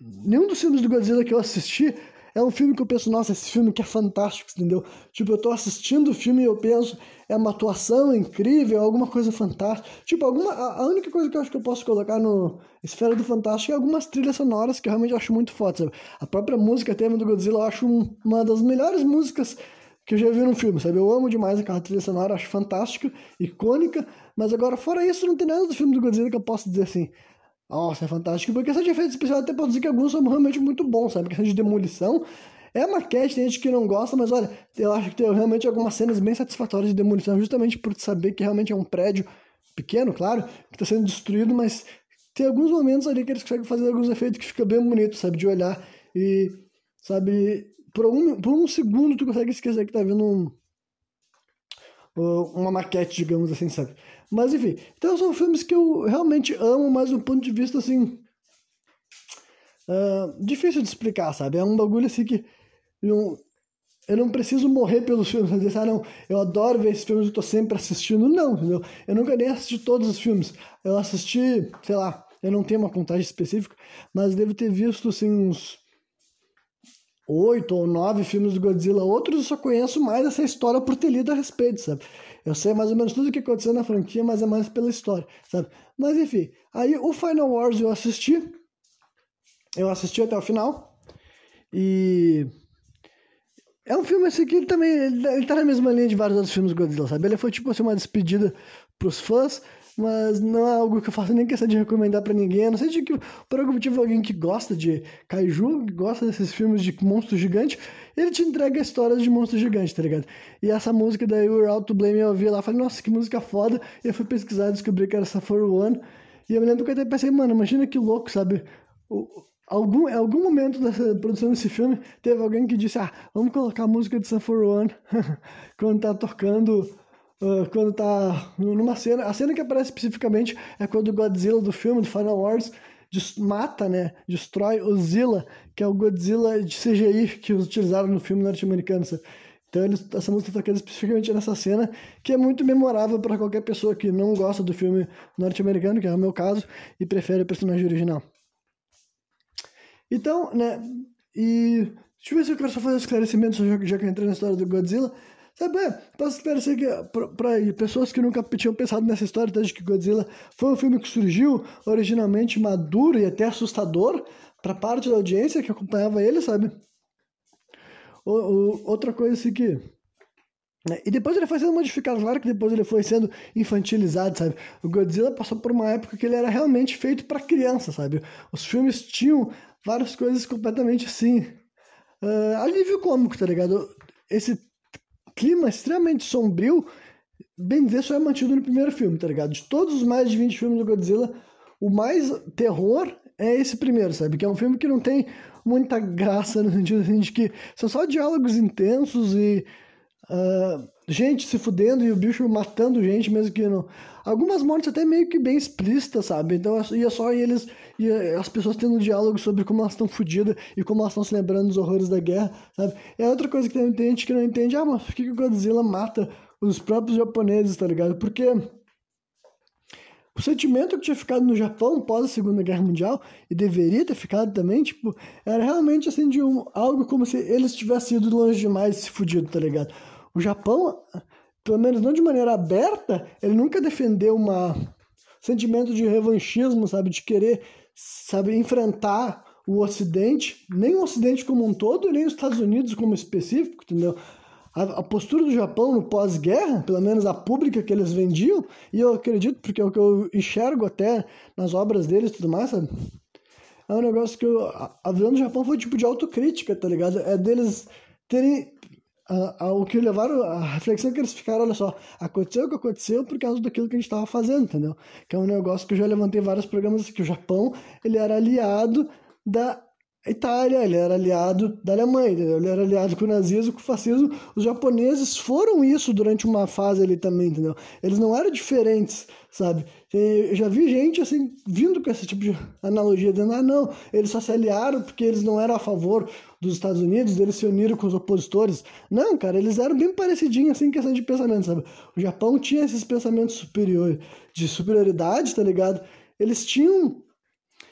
Speaker 1: nenhum dos filmes do Godzilla que eu assisti é um filme que eu penso, nossa, esse filme que é fantástico, entendeu? Tipo, eu tô assistindo o filme e eu penso, é uma atuação incrível, alguma coisa fantástica. Tipo, alguma, a, única coisa que eu acho que eu posso colocar no Esfera do Fantástico é algumas trilhas sonoras que eu realmente acho muito foda, sabe? A própria música tema do Godzilla eu acho um, uma das melhores músicas que eu já vi no filme, sabe? Eu amo demais aquela trilha sonora, acho fantástica, icônica, mas agora, fora isso, não tem nada do filme do Godzilla que eu possa dizer assim, nossa, é fantástico. Porque essa de efeitos especiais até dizer que alguns são realmente muito bons, sabe? Questão de demolição. É maquete, tem gente que não gosta, mas olha, eu acho que tem realmente algumas cenas bem satisfatórias de demolição, justamente por saber que realmente é um prédio pequeno, claro, que está sendo destruído, mas tem alguns momentos ali que eles conseguem fazer alguns efeitos que fica bem bonito, sabe? De olhar e, sabe, por um, por um segundo tu consegue esquecer que tá vendo um, uma maquete, digamos assim, sabe? Mas enfim, então são filmes que eu realmente amo, mas do ponto de vista assim. Uh, difícil de explicar, sabe? É um bagulho assim que. Não, eu não preciso morrer pelos filmes, dizer, ah, não, eu adoro ver esses filmes, eu tô sempre assistindo. Não, entendeu? Eu nunca nem assisti todos os filmes. Eu assisti, sei lá, eu não tenho uma contagem específica, mas devo ter visto, assim, uns oito ou nove filmes do Godzilla. Outros eu só conheço mais essa história por ter lido a respeito, sabe? Eu sei mais ou menos tudo o que aconteceu na franquia, mas é mais pela história, sabe? Mas enfim, aí o Final Wars eu assisti. Eu assisti até o final. E. É um filme assim que ele também. Ele tá na mesma linha de vários outros filmes do Godzilla, sabe? Ele foi tipo assim uma despedida pros fãs mas não é algo que eu faço nem questão de recomendar para ninguém. A não sei de que por algum motivo alguém que gosta de kaiju, que gosta desses filmes de monstro gigante, ele te entrega histórias de monstro gigante, tá ligado? E essa música da You're Out to Blame eu ouvi lá, falei, nossa, que música foda. E eu fui pesquisar e descobri que era Safari One. E eu me lembro que eu até pensei, mano, imagina que louco, sabe? O, algum, algum momento dessa produção desse filme, teve alguém que disse, ah, vamos colocar a música de Safari One *laughs* quando tá tocando uh, quando tá numa cena. A cena que aparece especificamente é quando o Godzilla do filme, do Final Wars, mata, né? Destrói o Zilla, que é o Godzilla de CGI que utilizaram no filme norte-americano. Então eles, essa música está tocando especificamente nessa cena, que é muito memorável para qualquer pessoa que não gosta do filme norte-americano, que é o meu caso, e prefere o personagem original. Então, né? E deixa eu ver se eu quero só fazer esclarecimentos, já, já que eu entrei na história do Godzilla. Sabe, é, posso esclarecer que para pessoas que nunca tinham pensado nessa história desde que Godzilla foi um filme que surgiu originalmente maduro e até assustador para parte da audiência que acompanhava ele, sabe? O, o, outra coisa assim que né, e depois ele foi sendo modificado, claro que depois ele foi sendo infantilizado, sabe? O Godzilla passou por uma época que ele era realmente feito para criança, sabe? Os filmes tinham várias coisas completamente assim. Uh, alívio cômico, tá ligado? Esse clima extremamente sombrio, bem dizer, só é mantido no primeiro filme, tá ligado? De todos os mais de 20 filmes do Godzilla, o mais terror é esse primeiro, sabe? Que é um filme que não tem muita graça *laughs* no sentido assim, de que são só diálogos intensos e uh, gente se fudendo e o bicho matando gente, mesmo que não. Algumas mortes até meio que bem explícitas, sabe? Então ia só eles e as pessoas tendo um diálogo sobre como elas estão fodidas e como elas estão se lembrando dos horrores da guerra, sabe? É outra coisa que tem gente que não entende, ah, mas por que o Godzilla mata os próprios japoneses, tá ligado? Porque o sentimento que tinha ficado no Japão pós a Segunda Guerra Mundial, e deveria ter ficado também, tipo, era realmente assim de um, algo como se eles tivessem ido longe demais e se fudido, tá ligado? O Japão, pelo menos não de maneira aberta, ele nunca defendeu uma sentimento de revanchismo, sabe, de querer, sabe, enfrentar o Ocidente, nem o Ocidente como um todo, nem os Estados Unidos como específico, entendeu? A, a postura do Japão no pós-guerra, pelo menos a pública que eles vendiam, e eu acredito, porque é o que eu enxergo até nas obras deles e tudo mais, sabe? É um negócio que eu, a visão do Japão foi tipo de autocrítica, tá ligado? É deles terem o que levaram, a reflexão que eles ficaram, olha só, aconteceu o que aconteceu por causa daquilo que a gente estava fazendo, entendeu? Que é um negócio que eu já levantei vários programas que o Japão, ele era aliado da Itália, ele era aliado da Alemanha, ele era aliado com o nazismo, com o fascismo. Os japoneses foram isso durante uma fase ali também, entendeu? Eles não eram diferentes, sabe? Eu já vi gente assim vindo com esse tipo de analogia, dizendo: ah, não, eles só se aliaram porque eles não eram a favor dos Estados Unidos, eles se uniram com os opositores. Não, cara, eles eram bem parecidinhos assim em questão de pensamento, sabe? O Japão tinha esses pensamentos superiores, de superioridade, tá ligado? Eles tinham.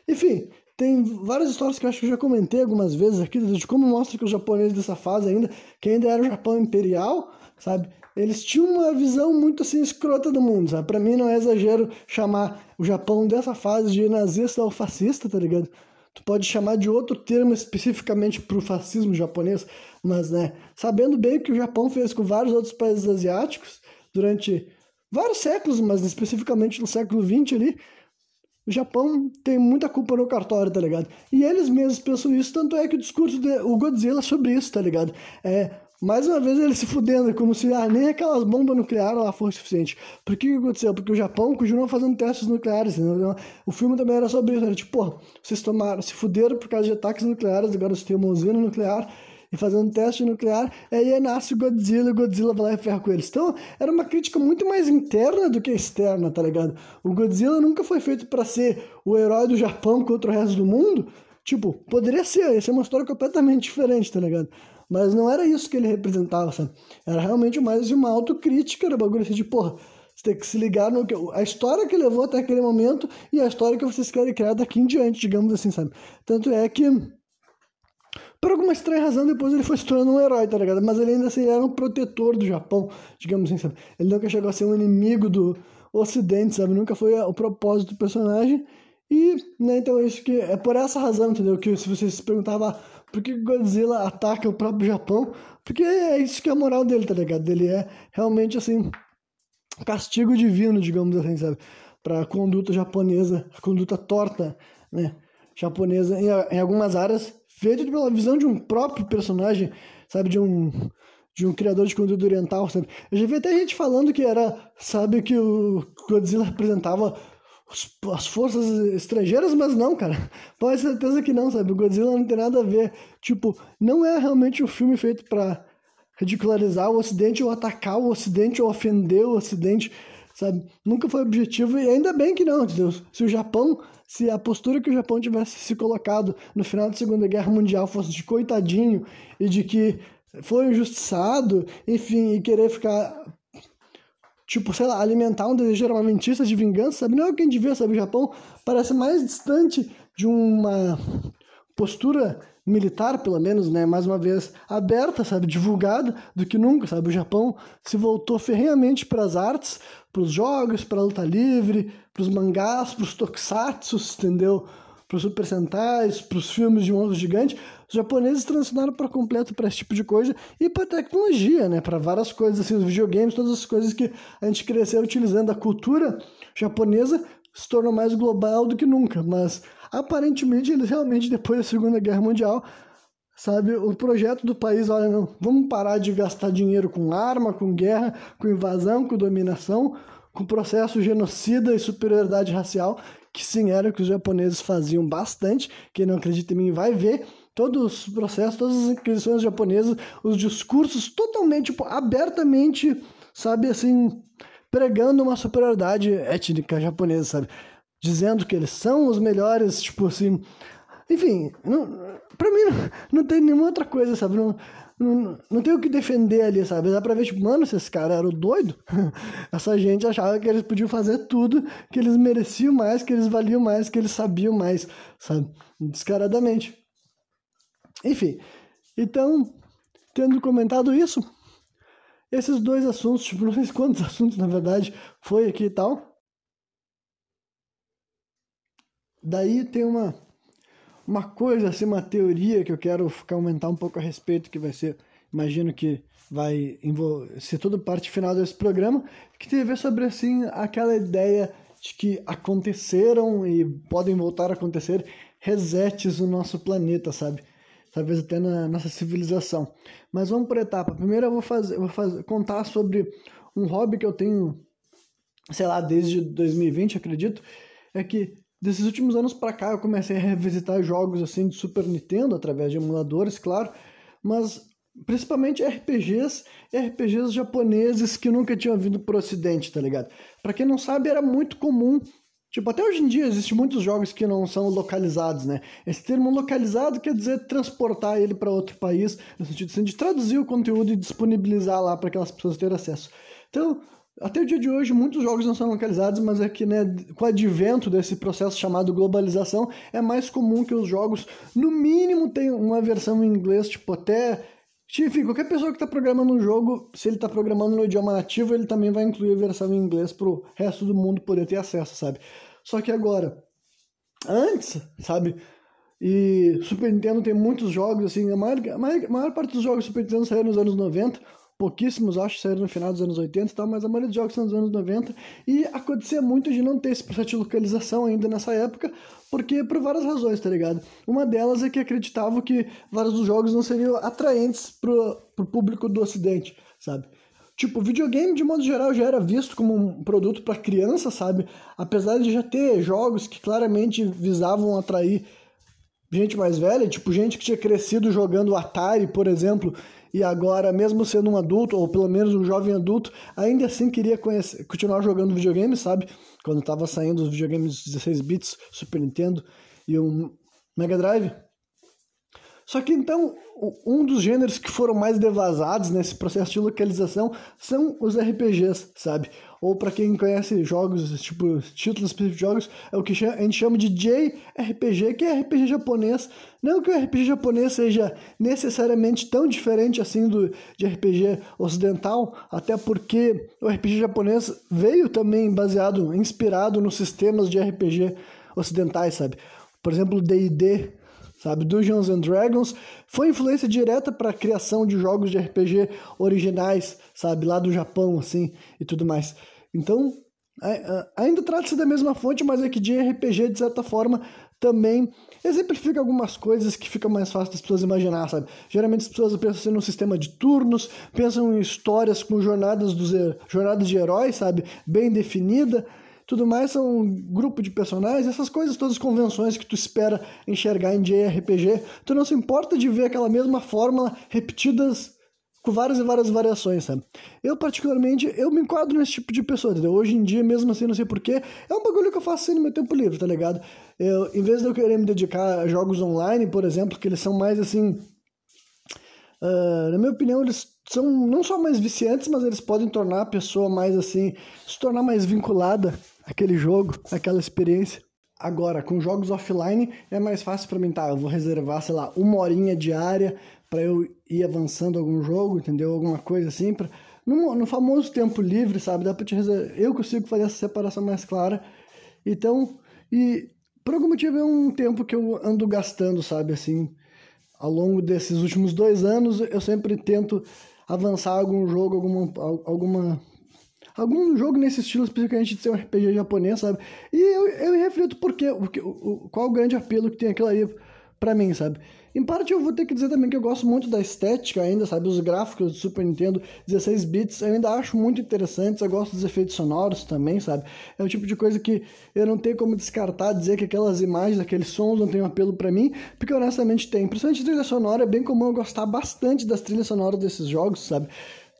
Speaker 1: Enfim, tem várias histórias que eu acho que eu já comentei algumas vezes aqui, de como mostra que os japoneses dessa fase ainda, que ainda era o Japão imperial, sabe? Eles tinham uma visão muito assim escrota do mundo, sabe? Pra mim não é exagero chamar o Japão dessa fase de nazista ou fascista, tá ligado? Tu pode chamar de outro termo especificamente pro fascismo japonês, mas, né, sabendo bem que o Japão fez com vários outros países asiáticos durante vários séculos, mas especificamente no século XX ali, o Japão tem muita culpa no cartório, tá ligado? E eles mesmos pensam isso, tanto é que o discurso do Godzilla é sobre isso, tá ligado? É, mais uma vez ele se fudendo, como se ah, nem aquelas bombas nucleares lá fossem suficiente. Por que, que aconteceu? Porque o Japão continuou fazendo testes nucleares. Entendeu? O filme também era sobre isso. Era tipo, pô, vocês tomaram, se fuderam por causa de ataques nucleares, agora você tem uma usina nuclear e fazendo teste nuclear, aí nasce o Godzilla e o Godzilla vai lá e ferra com eles. Então, era uma crítica muito mais interna do que externa, tá ligado? O Godzilla nunca foi feito para ser o herói do Japão contra o resto do mundo. Tipo, poderia ser, ia ser uma história completamente diferente, tá ligado? Mas não era isso que ele representava, sabe? Era realmente mais uma autocrítica, era bagulho assim de, porra, você tem que se ligar no que. A história que levou até aquele momento e a história que vocês querem criar daqui em diante, digamos assim, sabe? Tanto é que por alguma estranha razão, depois ele foi se tornando um herói, tá ligado? Mas ele ainda assim era um protetor do Japão, digamos assim, sabe? Ele nunca chegou a ser um inimigo do Ocidente, sabe? Nunca foi o propósito do personagem. E, né, então isso que é por essa razão, entendeu? Que se você se perguntava por que Godzilla ataca o próprio Japão, porque é isso que é a moral dele, tá ligado? Ele é realmente assim castigo divino, digamos assim, sabe? Para a conduta japonesa, a conduta torta, né? Japonesa em, em algumas áreas feito pela visão de um próprio personagem, sabe, de um de um criador de conteúdo oriental, sabe? Eu já vi até gente falando que era, sabe, que o Godzilla representava as forças estrangeiras, mas não, cara. *laughs* Pode certeza que não, sabe? O Godzilla não tem nada a ver. Tipo, não é realmente um filme feito para ridicularizar o Ocidente ou atacar o Ocidente ou ofender o Ocidente, sabe? Nunca foi objetivo e ainda bem que não, entendeu? Se o Japão se a postura que o Japão tivesse se colocado no final da Segunda Guerra Mundial fosse de coitadinho e de que foi injustiçado, enfim, e querer ficar tipo, sei lá, alimentar um desejo armamentista de vingança, sabe? Não é o que a gente vê, sabe? O Japão parece mais distante de uma postura militar, pelo menos, né, mais uma vez aberta, sabe, divulgada do que nunca, sabe? O Japão se voltou ferrenhamente para as artes, para os jogos, para a luta livre, para os mangás, para os tokusatsu, entendeu? Para os super sentais, para os filmes de monstros gigantes. Os japoneses transicionaram para completo para esse tipo de coisa e para tecnologia, né? Para várias coisas, assim, os videogames, todas as coisas que a gente cresceu utilizando. A cultura japonesa se tornou mais global do que nunca, mas Aparentemente, eles realmente, depois da Segunda Guerra Mundial, sabe, o projeto do país, olha, não, vamos parar de gastar dinheiro com arma, com guerra, com invasão, com dominação, com processo genocida e superioridade racial, que sim, era o que os japoneses faziam bastante, quem não acredita em mim vai ver, todos os processos, todas as aquisições japonesas, os discursos totalmente, tipo, abertamente, sabe, assim, pregando uma superioridade étnica japonesa, sabe? Dizendo que eles são os melhores, tipo assim. Enfim, não, pra mim não, *laughs* não tem nenhuma outra coisa, sabe? Não, não, não tem o que defender ali, sabe? Dá pra ver, tipo, mano, esses caras eram doidos. *laughs* Essa gente achava que eles podiam fazer tudo, que eles mereciam mais, que eles valiam mais, que eles sabiam mais, sabe? Descaradamente. Enfim, então, tendo comentado isso, esses dois assuntos, tipo, não sei *laughs* quantos assuntos, na verdade, foi aqui e tal. Daí tem uma, uma coisa, assim, uma teoria que eu quero aumentar um pouco a respeito, que vai ser, imagino que vai ser toda parte final desse programa, que tem a ver sobre, assim, aquela ideia de que aconteceram e podem voltar a acontecer resets no nosso planeta, sabe? Talvez até na nossa civilização. Mas vamos por etapa. Primeiro eu vou fazer, vou fazer, contar sobre um hobby que eu tenho, sei lá, desde 2020, acredito, é que desses últimos anos para cá eu comecei a revisitar jogos assim de Super Nintendo através de emuladores, claro, mas principalmente RPGs, RPGs japoneses que nunca tinham vindo pro ocidente, tá ligado? Para quem não sabe, era muito comum Tipo, até hoje em dia existem muitos jogos que não são localizados, né? Esse termo localizado quer dizer transportar ele para outro país, no sentido assim, de traduzir o conteúdo e disponibilizar lá para aquelas pessoas terem acesso. Então, até o dia de hoje, muitos jogos não são localizados, mas é que, né, com o advento desse processo chamado globalização, é mais comum que os jogos, no mínimo, tenham uma versão em inglês, tipo, até enfim, qualquer pessoa que está programando um jogo, se ele está programando no idioma nativo, ele também vai incluir a versão em inglês para o resto do mundo poder ter acesso, sabe? Só que agora, antes, sabe? E Super Nintendo tem muitos jogos, assim, a maior, a maior, a maior parte dos jogos Super Nintendo saíram nos anos 90, pouquíssimos acho saíram no final dos anos 80 e tal, mas a maioria dos jogos são dos anos 90, e acontecia muito de não ter esse processo de localização ainda nessa época, porque por várias razões, tá ligado? Uma delas é que acreditavam que vários dos jogos não seriam atraentes pro, pro público do ocidente, sabe? Tipo, videogame de modo geral já era visto como um produto para criança, sabe? Apesar de já ter jogos que claramente visavam atrair gente mais velha, tipo gente que tinha crescido jogando Atari, por exemplo, e agora, mesmo sendo um adulto, ou pelo menos um jovem adulto, ainda assim queria conhecer, continuar jogando videogame, sabe? Quando tava saindo os videogames 16 bits, Super Nintendo e um Mega Drive. Só que então, um dos gêneros que foram mais devasados nesse processo de localização são os RPGs, sabe? Ou para quem conhece jogos, tipo, títulos específicos de jogos, é o que a gente chama de JRPG, que é RPG japonês. Não que o RPG japonês seja necessariamente tão diferente assim do de RPG ocidental, até porque o RPG japonês veio também baseado, inspirado nos sistemas de RPG ocidentais, sabe? Por exemplo, D&D sabe? Dungeons and Dragons foi influência direta para a criação de jogos de RPG originais, sabe? Lá do Japão, assim, e tudo mais. Então, ainda trata-se da mesma fonte, mas é que de RPG, de certa forma, também exemplifica algumas coisas que fica mais fácil das pessoas imaginar, sabe? Geralmente as pessoas pensam assim, num sistema de turnos, pensam em histórias com jornadas, dos, jornadas de heróis, sabe? Bem definida, tudo mais são um grupo de personagens, essas coisas, todas as convenções que tu espera enxergar em JRPG, tu não se importa de ver aquela mesma fórmula repetidas com várias e várias variações, sabe? Eu, particularmente, eu me enquadro nesse tipo de pessoa, entendeu? Hoje em dia, mesmo assim, não sei porquê, é um bagulho que eu faço assim no meu tempo livre, tá ligado? Eu, em vez de eu querer me dedicar a jogos online, por exemplo, que eles são mais, assim... Uh, na minha opinião, eles são não só mais viciantes, mas eles podem tornar a pessoa mais, assim... se tornar mais vinculada aquele jogo, aquela experiência. Agora, com jogos offline é mais fácil para mim, tá? Eu vou reservar, sei lá, uma horinha diária para eu ir avançando algum jogo, entendeu? Alguma coisa assim, pra... no, no famoso tempo livre, sabe? Dá pra te reservar. Eu consigo fazer essa separação mais clara. Então, e por algum motivo é um tempo que eu ando gastando, sabe? Assim, ao longo desses últimos dois anos, eu sempre tento avançar algum jogo, alguma, alguma algum jogo nesse estilo especificamente de ser um RPG japonês, sabe? E eu, eu reflito por quê, porque, o, qual o grande apelo que tem aquilo ali para mim, sabe? Em parte eu vou ter que dizer também que eu gosto muito da estética ainda, sabe? Os gráficos do Super Nintendo 16 bits eu ainda acho muito interessantes, eu gosto dos efeitos sonoros também, sabe? É o tipo de coisa que eu não tenho como descartar, dizer que aquelas imagens, aqueles sons não têm um apelo para mim, porque honestamente tem. Principalmente trilha sonora, é bem comum eu gostar bastante das trilhas sonoras desses jogos, sabe?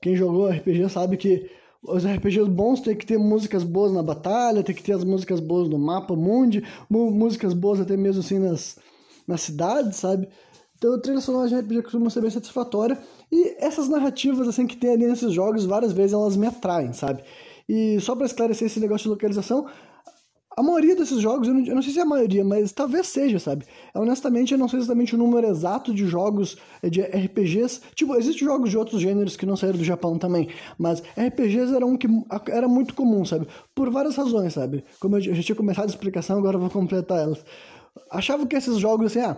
Speaker 1: Quem jogou RPG sabe que os RPGs bons tem que ter músicas boas na batalha, tem que ter as músicas boas no mapa mundi, músicas boas até mesmo assim nas, nas cidades, sabe? Então, a trilha sonora de RPG costuma ser bem satisfatória. E essas narrativas, assim, que tem ali nesses jogos, várias vezes elas me atraem, sabe? E só para esclarecer esse negócio de localização, a maioria desses jogos, eu não, eu não, sei se é a maioria, mas talvez seja, sabe? Honestamente, eu não sei exatamente o número exato de jogos eh, de RPGs. Tipo, existem jogos de outros gêneros que não saíram do Japão também, mas RPGs era um que era muito comum, sabe? Por várias razões, sabe? Como eu já tinha começado a explicação, agora eu vou completar elas. Achava que esses jogos, assim, ah,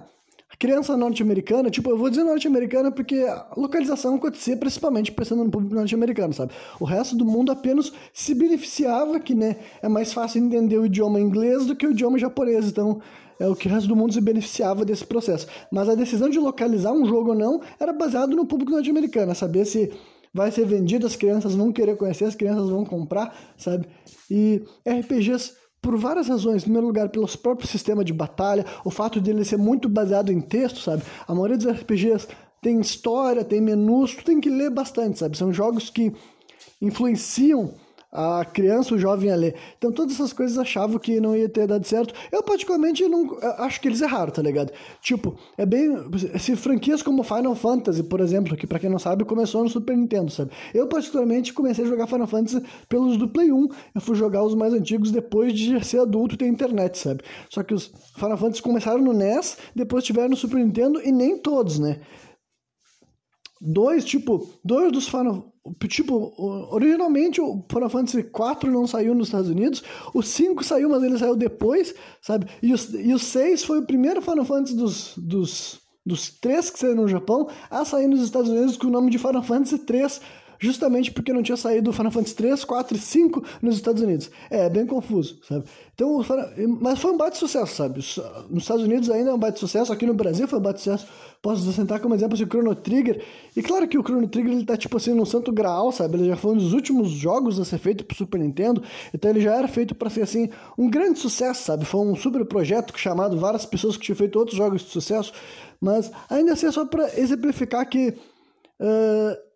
Speaker 1: criança norte-americana, tipo, eu vou dizer norte-americana porque a localização acontecia principalmente pensando no público norte-americano, sabe? O resto do mundo apenas se beneficiava que, né, é mais fácil entender o idioma inglês do que o idioma japonês, então é o que o resto do mundo se beneficiava desse processo. Mas a decisão de localizar um jogo ou não era baseado no público norte-americano, saber se vai ser vendido, as crianças vão querer conhecer, as crianças vão comprar, sabe? E RPGs por várias razões. Em primeiro lugar, pelo próprio sistema de batalha, o fato de ele ser muito baseado em texto, sabe? A maioria dos RPGs tem história, tem menus, tu tem que ler bastante, sabe? São jogos que influenciam a criança, o jovem a ler. Então todas essas coisas achavam que não ia ter dado certo. Eu particularmente não acho que eles erraram, tá ligado? Tipo, é bem se franquias como Final Fantasy, por exemplo, que para quem não sabe, começou no Super Nintendo, sabe? Eu particularmente comecei a jogar Final Fantasy pelos do Play 1. Eu fui jogar os mais antigos depois de ser adulto e ter internet, sabe? Só que os Final Fantasy começaram no NES, depois tiveram no Super Nintendo e nem todos, né? Dois, tipo, dois dos Final Tipo, originalmente o Final Fantasy IV não saiu nos Estados Unidos, o 5 saiu, mas ele saiu depois, sabe? E o, e o 6 foi o primeiro Final Fantasy dos, dos, dos três que saíram no Japão a sair nos Estados Unidos com o nome de Final Fantasy 3 justamente porque não tinha saído Final Fantasy 3, 4 e 5 nos Estados Unidos. É, bem confuso, sabe? Então, mas foi um baita sucesso, sabe? Nos Estados Unidos ainda é um baita sucesso, aqui no Brasil foi um baita sucesso. Posso sentar como exemplo assim, o Chrono Trigger. E claro que o Chrono Trigger ele tá tipo assim no santo graal, sabe? Ele já foi um dos últimos jogos a ser feito pro Super Nintendo, então ele já era feito para ser assim um grande sucesso, sabe? Foi um super projeto chamado várias pessoas que tinham feito outros jogos de sucesso, mas ainda assim é só para exemplificar que uh,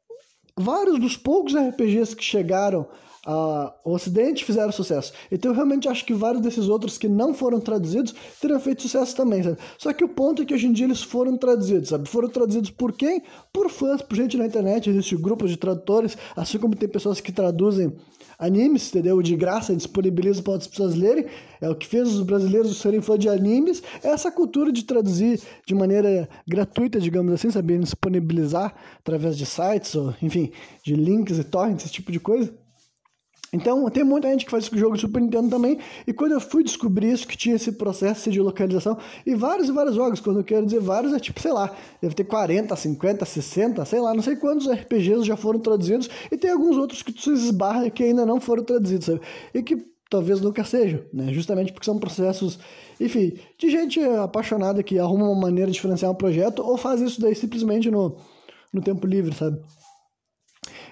Speaker 1: vários dos poucos RPGs que chegaram ao Ocidente fizeram sucesso. Então eu realmente acho que vários desses outros que não foram traduzidos teriam feito sucesso também, sabe? Só que o ponto é que hoje em dia eles foram traduzidos, sabe? Foram traduzidos por quem? Por fãs, por gente na internet, existem grupos de tradutores, assim como tem pessoas que traduzem animes, entendeu? De graça, disponibiliza para outras pessoas lerem. É o que fez os brasileiros serem fã de animes. É essa cultura de traduzir de maneira gratuita, digamos assim, sabendo disponibilizar através de sites, ou enfim, de links e torrents, esse tipo de coisa. Então, tem muita gente que faz esse jogo de Super Nintendo também, e quando eu fui descobrir isso, que tinha esse processo de localização, e vários e vários jogos, quando eu quero dizer vários, é tipo, sei lá, deve ter 40, 50, 60, sei lá, não sei quantos RPGs já foram traduzidos, e tem alguns outros que tu se esbarra que ainda não foram traduzidos, sabe? E que talvez nunca sejam, né? Justamente porque são processos, enfim, de gente apaixonada que arruma uma maneira de financiar um projeto, ou faz isso daí simplesmente no, no tempo livre, sabe?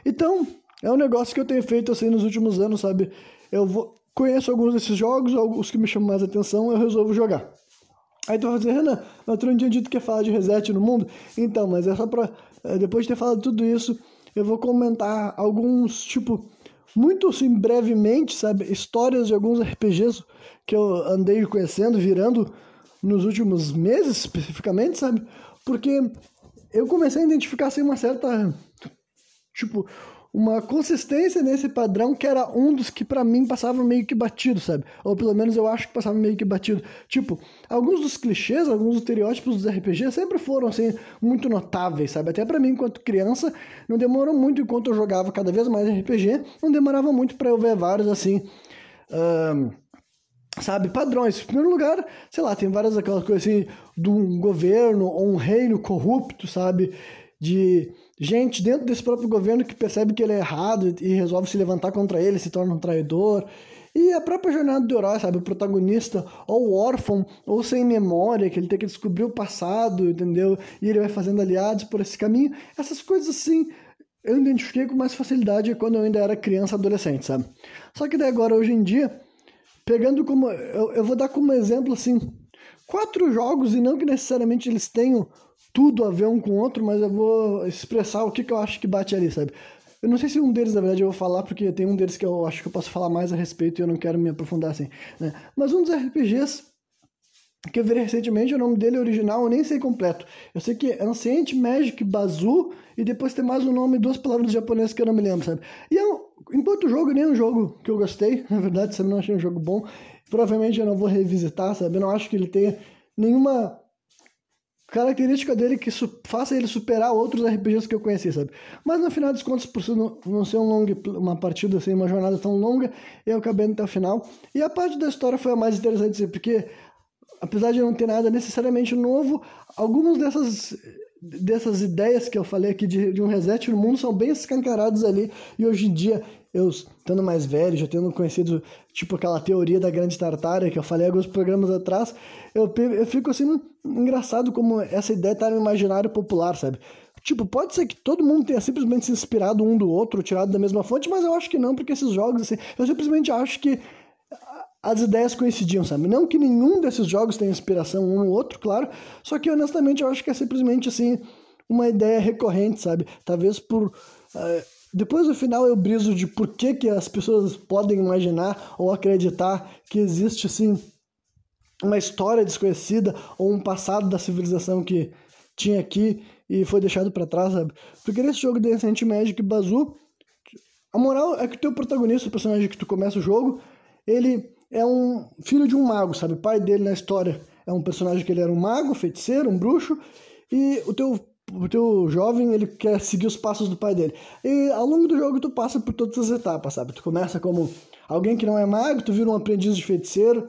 Speaker 1: Então, é um negócio que eu tenho feito assim nos últimos anos, sabe? Eu vou, conheço alguns desses jogos, alguns que me chamam mais atenção, eu resolvo jogar. Aí tu vai dizer, Renan, mas tu não tinha dito que ia falar de reset no mundo? Então, mas é só pra. Eh, depois de ter falado tudo isso, eu vou comentar alguns, tipo, muito assim, brevemente, sabe? Histórias de alguns RPGs que eu andei conhecendo, virando nos últimos meses, especificamente, sabe? Porque eu comecei a identificar, assim, uma certa. Tipo, uma consistência nesse padrão que era um dos que para mim passava meio que batido, sabe? Ou pelo menos eu acho que passava meio que batido. Tipo, alguns dos clichês, alguns dos estereótipos dos RPG sempre foram assim muito notáveis, sabe? Até para mim enquanto criança, não demorou muito enquanto eu jogava cada vez mais RPG, não demorava muito para eu ver vários assim, um, sabe, padrões. Em primeiro lugar, sei lá, tem várias aquelas coisas assim de um governo ou um reino corrupto, sabe? De gente dentro desse próprio governo que percebe que ele é errado e resolve se levantar contra ele, se torna um traidor. E a própria jornada do herói, sabe? O protagonista, ou órfão, ou sem memória, que ele tem que descobrir o passado, entendeu? E ele vai fazendo aliados por esse caminho. Essas coisas assim, eu identifiquei com mais facilidade quando eu ainda era criança, adolescente, sabe? Só que daí agora, hoje em dia, pegando como. Eu, eu vou dar como exemplo, assim, quatro jogos, e não que necessariamente eles tenham tudo a ver um com o outro, mas eu vou expressar o que, que eu acho que bate ali, sabe? Eu não sei se um deles, na verdade, eu vou falar, porque tem um deles que eu acho que eu posso falar mais a respeito e eu não quero me aprofundar assim. Né? Mas um dos RPGs que eu vi recentemente, o nome dele original eu nem sei completo. Eu sei que é Ancient Magic Bazoo e depois tem mais um nome duas palavras japonesas que eu não me lembro, sabe? E é um, enquanto jogo nem é um jogo que eu gostei, *laughs* na verdade, se eu não achei um jogo bom, provavelmente eu não vou revisitar, sabe? Eu não acho que ele tenha nenhuma característica dele que faça ele superar outros RPGs que eu conheci, sabe? Mas no final dos contos, por não, não ser um long, uma partida assim, uma jornada tão longa, eu acabei até o final. E a parte da história foi a mais interessante, porque apesar de não ter nada necessariamente novo, algumas dessas dessas ideias que eu falei aqui de, de um reset no mundo são bem escancaradas ali e hoje em dia eu estando mais velho, já tendo conhecido, tipo, aquela teoria da grande tartária que eu falei alguns programas atrás, eu, eu fico assim, engraçado como essa ideia tá no imaginário popular, sabe? Tipo, pode ser que todo mundo tenha simplesmente se inspirado um do outro, tirado da mesma fonte, mas eu acho que não, porque esses jogos, assim, eu simplesmente acho que as ideias coincidiam, sabe? Não que nenhum desses jogos tenha inspiração um no outro, claro, só que honestamente eu acho que é simplesmente, assim, uma ideia recorrente, sabe? Talvez por. Uh, depois no final eu briso de por que, que as pessoas podem imaginar ou acreditar que existe assim uma história desconhecida ou um passado da civilização que tinha aqui e foi deixado para trás, sabe? Porque nesse jogo de Ancient Magic Bazoo, a moral é que o teu protagonista, o personagem que tu começa o jogo, ele é um filho de um mago, sabe? O pai dele na história é um personagem que ele era um mago, feiticeiro, um bruxo, e o teu o teu jovem ele quer seguir os passos do pai dele. E ao longo do jogo tu passa por todas as etapas, sabe? Tu começa como alguém que não é mago, tu vira um aprendiz de feiticeiro,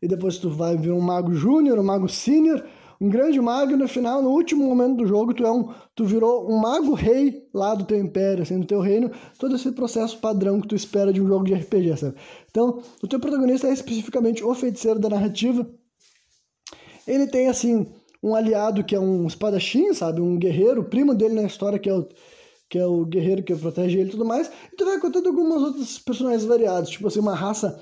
Speaker 1: e depois tu vai vir um mago júnior, um mago sênior, um grande mago, e no final, no último momento do jogo, tu é um, tu virou um mago rei lá do teu império, assim, do teu reino, todo esse processo padrão que tu espera de um jogo de RPG, sabe? Então, o teu protagonista é especificamente o feiticeiro da narrativa. Ele tem assim um aliado que é um espadachim, sabe? Um guerreiro, primo dele na história, que é o, que é o guerreiro que protege ele e tudo mais. E tu vai contando algumas outras personagens variados, tipo assim, uma raça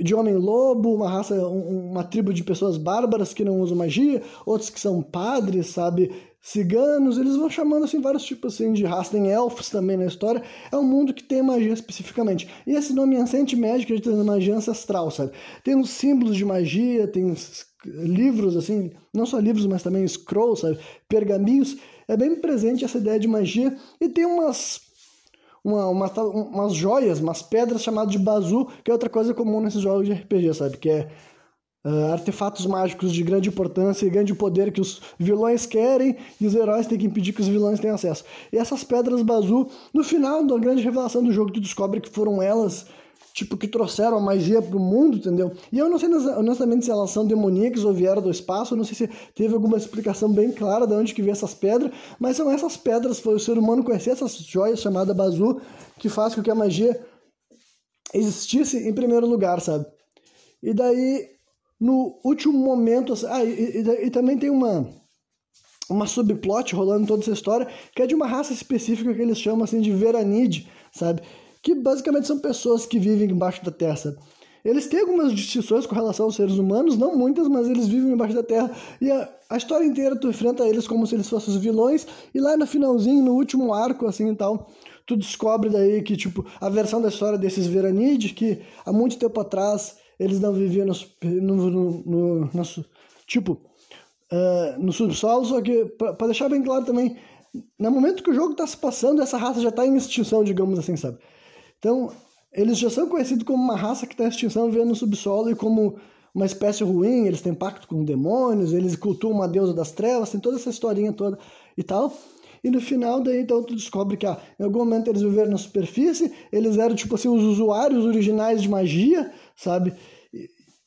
Speaker 1: de homem-lobo, uma raça, uma tribo de pessoas bárbaras que não usam magia, outros que são padres, sabe? Ciganos, eles vão chamando assim vários tipos assim, de raça, tem elfos também na história. É um mundo que tem magia especificamente. E esse nome Ancient Magic, gente tem magia ancestral, sabe? Tem uns símbolos de magia, tem livros, assim, não só livros, mas também scrolls, sabe? pergaminhos, é bem presente essa ideia de magia e tem umas uma, uma, umas joias, umas pedras chamadas de bazu, que é outra coisa comum nesses jogos de RPG, sabe? Que é uh, artefatos mágicos de grande importância e grande poder que os vilões querem e os heróis têm que impedir que os vilões tenham acesso. E essas pedras bazu, no final da grande revelação do jogo, tu descobre que foram elas tipo, que trouxeram a magia pro mundo, entendeu? E eu não sei honestamente se elas são demoníacas ou vieram do espaço, não sei se teve alguma explicação bem clara de onde que veio essas pedras, mas são essas pedras, foi o ser humano conhecer essas joias chamadas Bazu, que faz com que a magia existisse em primeiro lugar, sabe? E daí, no último momento, assim, ah, e, e, e também tem uma uma subplot rolando toda essa história, que é de uma raça específica que eles chamam assim de Veranid, sabe? Que basicamente são pessoas que vivem embaixo da terra. Eles têm algumas distinções com relação aos seres humanos, não muitas, mas eles vivem embaixo da terra. E a, a história inteira tu enfrenta eles como se eles fossem os vilões, e lá no finalzinho, no último arco, assim e tal, tu descobre daí que, tipo, a versão da história desses Veranid, que há muito tempo atrás eles não viviam no, no, no, no, no tipo, uh, no subsolo, só que, para deixar bem claro também, no momento que o jogo está se passando, essa raça já está em extinção, digamos assim, sabe? Então, eles já são conhecidos como uma raça que está em extinção vivendo no subsolo e como uma espécie ruim, eles têm pacto com demônios, eles cultuam uma deusa das trevas, tem toda essa historinha toda e tal. E no final, daí, então, tu descobre que ah, em algum momento eles viveram na superfície, eles eram, tipo assim, os usuários originais de magia, sabe?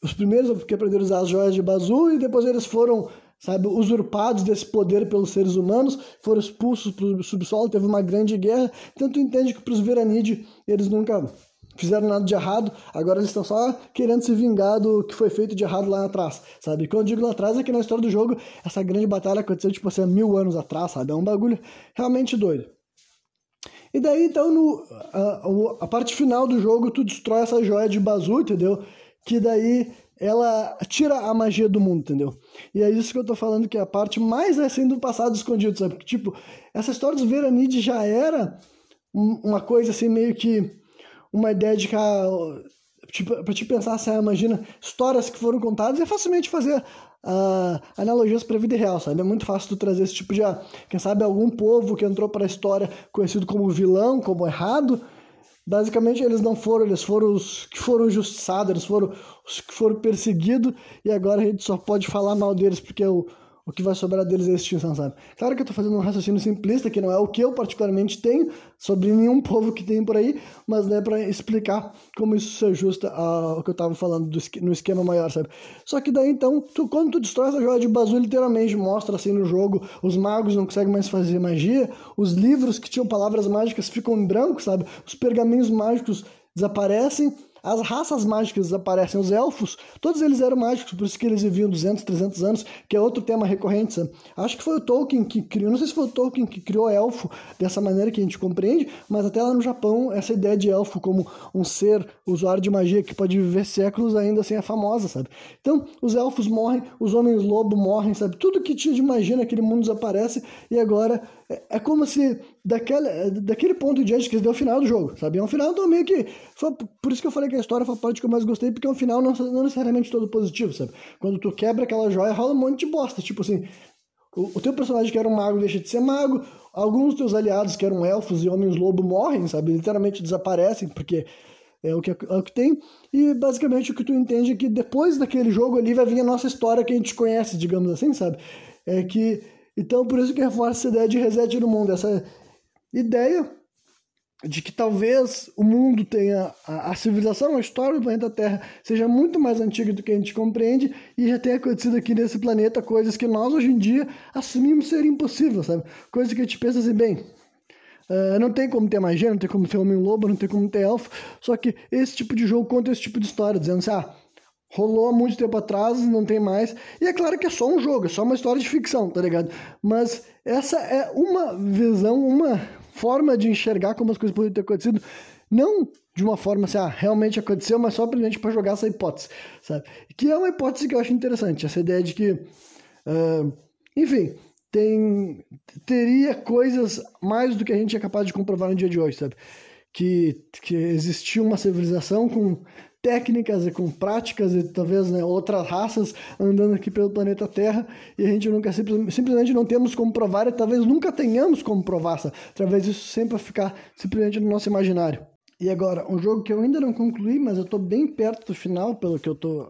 Speaker 1: Os primeiros que aprenderam a usar as joias de Bazu, e depois eles foram sabe, usurpados desse poder pelos seres humanos, foram expulsos para o subsolo, teve uma grande guerra. Tu entende que para os Veranid eles nunca fizeram nada de errado, agora eles estão só querendo se vingar do que foi feito de errado lá atrás, sabe? Quando eu digo lá atrás é que na história do jogo, essa grande batalha aconteceu, tipo assim, mil anos atrás, sabe? É um bagulho realmente doido. E daí, então, no, a, a parte final do jogo, tu destrói essa joia de Bazu, entendeu? Que daí ela tira a magia do mundo, entendeu? E é isso que eu tô falando, que é a parte mais assim do passado escondido, sabe? Tipo, essa história dos Veranid já era uma coisa assim, meio que uma ideia de que tipo, pra te pensar assim, imagina, histórias que foram contadas, é facilmente fazer uh, analogias para a vida real, sabe? É muito fácil tu trazer esse tipo de, uh, quem sabe, algum povo que entrou para a história conhecido como vilão, como errado. Basicamente, eles não foram, eles foram os que foram justiçados, eles foram os que foram perseguidos, e agora a gente só pode falar mal deles porque o, o que vai sobrar deles é extinção, sabe? Claro que eu tô fazendo um raciocínio simplista, que não é o que eu particularmente tenho sobre nenhum povo que tem por aí, mas né, para explicar como isso se ajusta ao que eu tava falando do, no esquema maior, sabe? Só que daí então, tu, quando tu destrói essa joia de Bazu, literalmente mostra assim no jogo, os magos não conseguem mais fazer magia, os livros que tinham palavras mágicas ficam em branco, sabe? Os pergaminhos mágicos desaparecem, as raças mágicas aparecem, os elfos, todos eles eram mágicos, por isso que eles viviam 200, 300 anos, que é outro tema recorrente. Sabe? Acho que foi o Tolkien que criou, não sei se foi o Tolkien que criou elfo dessa maneira que a gente compreende, mas até lá no Japão, essa ideia de elfo como um ser usuário de magia que pode viver séculos ainda assim é famosa, sabe? Então, os elfos morrem, os homens-lobo morrem, sabe? Tudo que tinha de magia naquele mundo desaparece e agora é, como se daquele, daquele ponto diante que deu o final do jogo, sabe? É um final então meio que. Foi, por isso que eu falei que a história foi a parte que eu mais gostei, porque é um final não, não necessariamente todo positivo, sabe? Quando tu quebra aquela joia, rola um monte de bosta. Tipo assim, o, o teu personagem que era um mago deixa de ser mago, alguns dos teus aliados que eram elfos e homens-lobo morrem, sabe? Literalmente desaparecem, porque é o, que, é o que tem. E basicamente o que tu entende é que depois daquele jogo ali vai vir a nossa história que a gente conhece, digamos assim, sabe? É que então, por isso que reforça essa ideia de reset no mundo, essa ideia de que talvez o mundo tenha a, a, civilização, a história do planeta Terra seja muito mais antiga do que a gente compreende e já tenha acontecido aqui nesse planeta coisas que nós hoje em dia assumimos ser impossíveis, sabe? Coisas que a gente pensa assim, bem, uh, não tem como ter magia, não tem como ter homem-lobo, não tem como ter elfo, só que esse tipo de jogo conta esse tipo de história, dizendo assim, ah, Rolou há muito tempo atrás, não tem mais. E é claro que é só um jogo, é só uma história de ficção, tá ligado? Mas essa é uma visão, uma forma de enxergar como as coisas poderiam ter acontecido. Não de uma forma assim, ah, realmente aconteceu, mas só gente para jogar essa hipótese, sabe? Que é uma hipótese que eu acho interessante, essa ideia de que, uh, enfim, tem teria coisas mais do que a gente é capaz de comprovar no dia de hoje, sabe? Que, que existia uma civilização com técnicas e com práticas e talvez né, outras raças andando aqui pelo planeta Terra e a gente nunca simplesmente não temos como provar e talvez nunca tenhamos como provar, sabe? talvez isso sempre ficar simplesmente no nosso imaginário. E agora, um jogo que eu ainda não concluí, mas eu estou bem perto do final, pelo que eu estou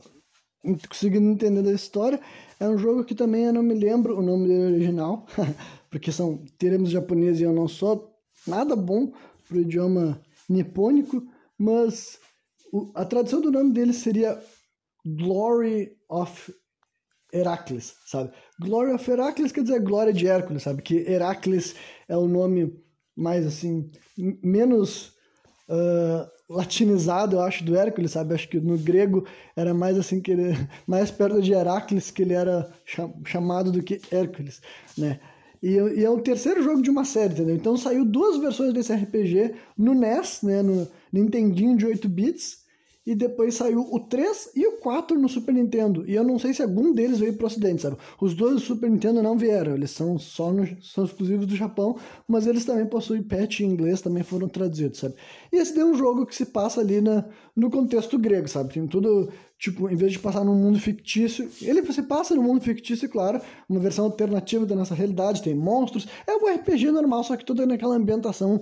Speaker 1: conseguindo entender da história, é um jogo que também eu não me lembro o nome dele original, *laughs* porque são termos japoneses e eu não sou nada bom pro idioma nipônico, mas a tradução do nome dele seria Glory of Heracles, sabe? Glory of Heracles quer dizer glória de Hércules, sabe? Que Heracles é o nome mais assim, menos uh, latinizado, eu acho, do Hércules, sabe? Acho que no grego era mais assim, que ele, *laughs* mais perto de Heracles que ele era chamado do que Hércules, né? E, e, é o terceiro jogo de uma série, entendeu? Então saiu duas versões desse RPG no NES, né? No Nintendinho de 8 bits, e depois saiu o 3 e o 4 no Super Nintendo. E eu não sei se algum deles veio pro ocidente, sabe? Os dois do Super Nintendo não vieram, eles são só no, são exclusivos do Japão, mas eles também possuem patch em inglês, também foram traduzidos, sabe? E esse é um jogo que se passa ali na, no contexto grego, sabe? Tem tudo, tipo, em vez de passar num mundo fictício, ele se passa no mundo fictício, claro, uma versão alternativa da nossa realidade, tem monstros, é um RPG normal, só que tudo naquela ambientação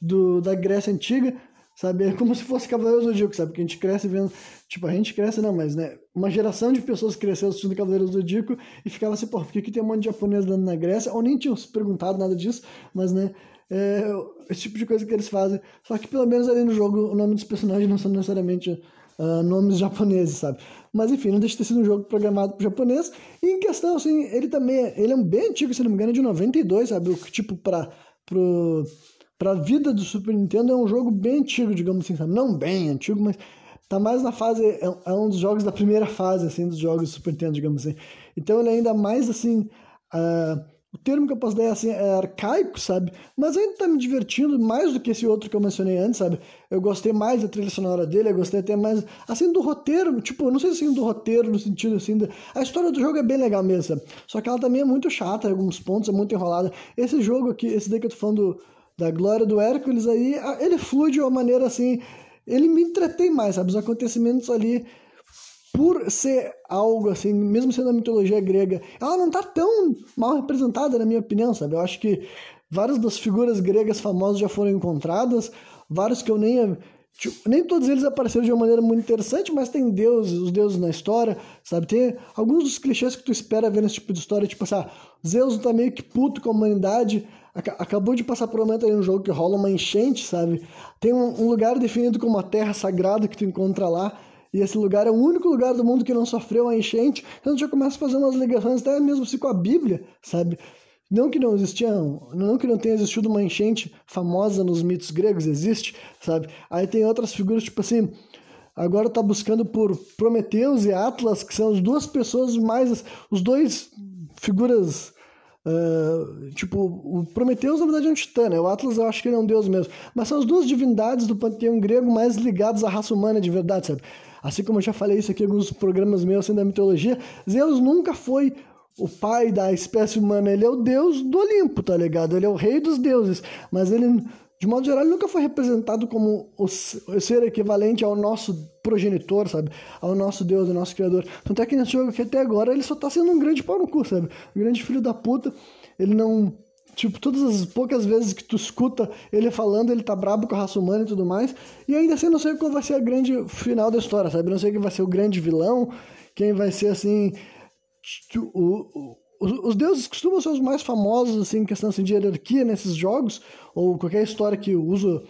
Speaker 1: do, da Grécia Antiga, sabe? É como se fosse Cavaleiros do Zodíaco, sabe? Que a gente cresce vendo, tipo, a gente cresce não, mas, né, uma geração de pessoas cresceu assistindo Cavaleiros do Zodíaco e ficava assim, pô, por que, que tem um monte de japonês dando na Grécia? Ou nem tinham se perguntado nada disso, mas, né, é, esse tipo de coisa que eles fazem. Só que pelo menos ali no jogo o nome dos personagens não são necessariamente uh, nomes japoneses, sabe? Mas enfim, não deixa de ter sido um jogo programado para japonês. E em questão, assim, ele também, ele é um bem antigo, se não me engano, é de 92, sabe? O tipo, para pro para a vida do Super Nintendo é um jogo bem antigo, digamos assim, sabe? Não bem antigo, mas tá mais na fase é, é um dos jogos da primeira fase assim dos jogos do Super Nintendo, digamos assim. Então ele é ainda mais assim, uh, o termo que eu posso dar é, assim, é arcaico, sabe? Mas ainda tá me divertindo mais do que esse outro que eu mencionei antes, sabe? Eu gostei mais da trilha sonora dele, eu gostei até mais, assim, do roteiro, tipo, não sei se assim, do roteiro, no sentido, assim, da... a história do jogo é bem legal mesmo, sabe? Só que ela também é muito chata em alguns pontos, é muito enrolada. Esse jogo aqui, esse daí que eu tô falando da Glória do Hércules aí, ele flui de uma maneira, assim, ele me entretém mais, sabe? Os acontecimentos ali por ser algo assim, mesmo sendo a mitologia grega, ela não tá tão mal representada, na minha opinião, sabe? Eu acho que várias das figuras gregas famosas já foram encontradas, vários que eu nem. Tipo, nem todos eles apareceram de uma maneira muito interessante, mas tem deuses, os deuses na história, sabe? Tem alguns dos clichês que tu espera ver nesse tipo de história, tipo assim, ah, Zeus tá meio que puto com a humanidade, acabou de passar por um momento ali no jogo que rola uma enchente, sabe? Tem um, um lugar definido como a terra sagrada que tu encontra lá, e esse lugar é o único lugar do mundo que não sofreu a enchente, então já começa a fazer umas ligações até mesmo assim com a Bíblia, sabe? Não que não existia, não que não tenha existido uma enchente famosa nos mitos gregos, existe, sabe? Aí tem outras figuras, tipo assim, agora tá buscando por Prometeus e Atlas, que são as duas pessoas mais, os dois figuras Uh, tipo, o Prometeus na verdade é um titã, né? O Atlas eu acho que ele é um deus mesmo. Mas são as duas divindades do panteão grego mais ligadas à raça humana de verdade, sabe? Assim como eu já falei isso aqui em alguns programas meus assim, da mitologia, Zeus nunca foi o pai da espécie humana, ele é o deus do Olimpo, tá ligado? Ele é o rei dos deuses, mas ele, de modo geral, ele nunca foi representado como o ser equivalente ao nosso progenitor, sabe? Ao nosso deus, ao nosso criador. Tanto é que nesse jogo aqui até agora ele só tá sendo um grande pau no cu, sabe? Um grande filho da puta. Ele não Tipo, todas as poucas vezes que tu escuta ele falando, ele tá brabo com a raça humana e tudo mais. E ainda assim, não sei qual vai ser a grande final da história, sabe? Não sei quem vai ser o grande vilão, quem vai ser, assim... O, o, os deuses costumam ser os mais famosos, assim, em questão assim, de hierarquia nesses jogos, ou qualquer história que usa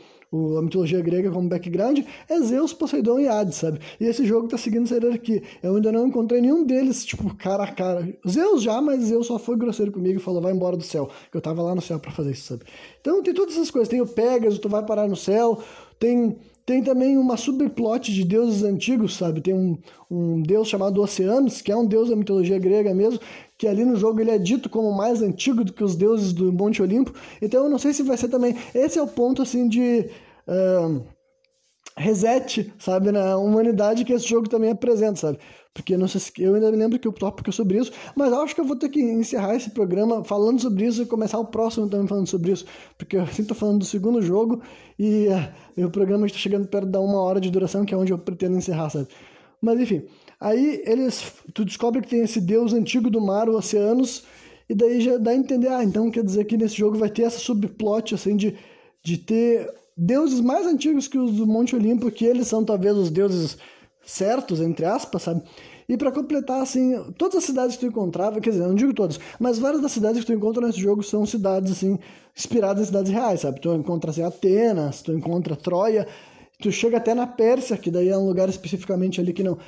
Speaker 1: a mitologia grega como background, é Zeus, Poseidon e Hades, sabe? E esse jogo tá seguindo essa hierarquia. Eu ainda não encontrei nenhum deles, tipo, cara a cara. Zeus já, mas Zeus só foi grosseiro comigo e falou, vai embora do céu. Que eu tava lá no céu para fazer isso, sabe? Então tem todas essas coisas. Tem o Pegasus, tu vai parar no céu. Tem tem também uma subplot de deuses antigos, sabe? Tem um, um deus chamado Oceanos, que é um deus da mitologia grega mesmo, que ali no jogo ele é dito como mais antigo do que os deuses do Monte Olimpo. Então eu não sei se vai ser também. Esse é o ponto assim de uh, reset, sabe, na humanidade que esse jogo também apresenta, sabe? Porque não sei se, eu ainda me lembro que o tópico é sobre isso, mas acho que eu vou ter que encerrar esse programa falando sobre isso e começar o próximo também falando sobre isso, porque eu estou falando do segundo jogo e uh, o programa está chegando perto da uma hora de duração, que é onde eu pretendo encerrar, sabe? Mas enfim, aí eles, tu descobre que tem esse deus antigo do mar, os oceanos, e daí já dá a entender, ah, então quer dizer que nesse jogo vai ter essa subplot, assim, de, de ter deuses mais antigos que os do Monte Olimpo, que eles são talvez os deuses certos, entre aspas, sabe? E para completar, assim, todas as cidades que tu encontrava, quer dizer, não digo todas, mas várias das cidades que tu encontra nesse jogo são cidades, assim, inspiradas em cidades reais, sabe? Tu encontra, assim, Atenas, tu encontra Troia, tu chega até na Pérsia, que daí é um lugar especificamente ali que não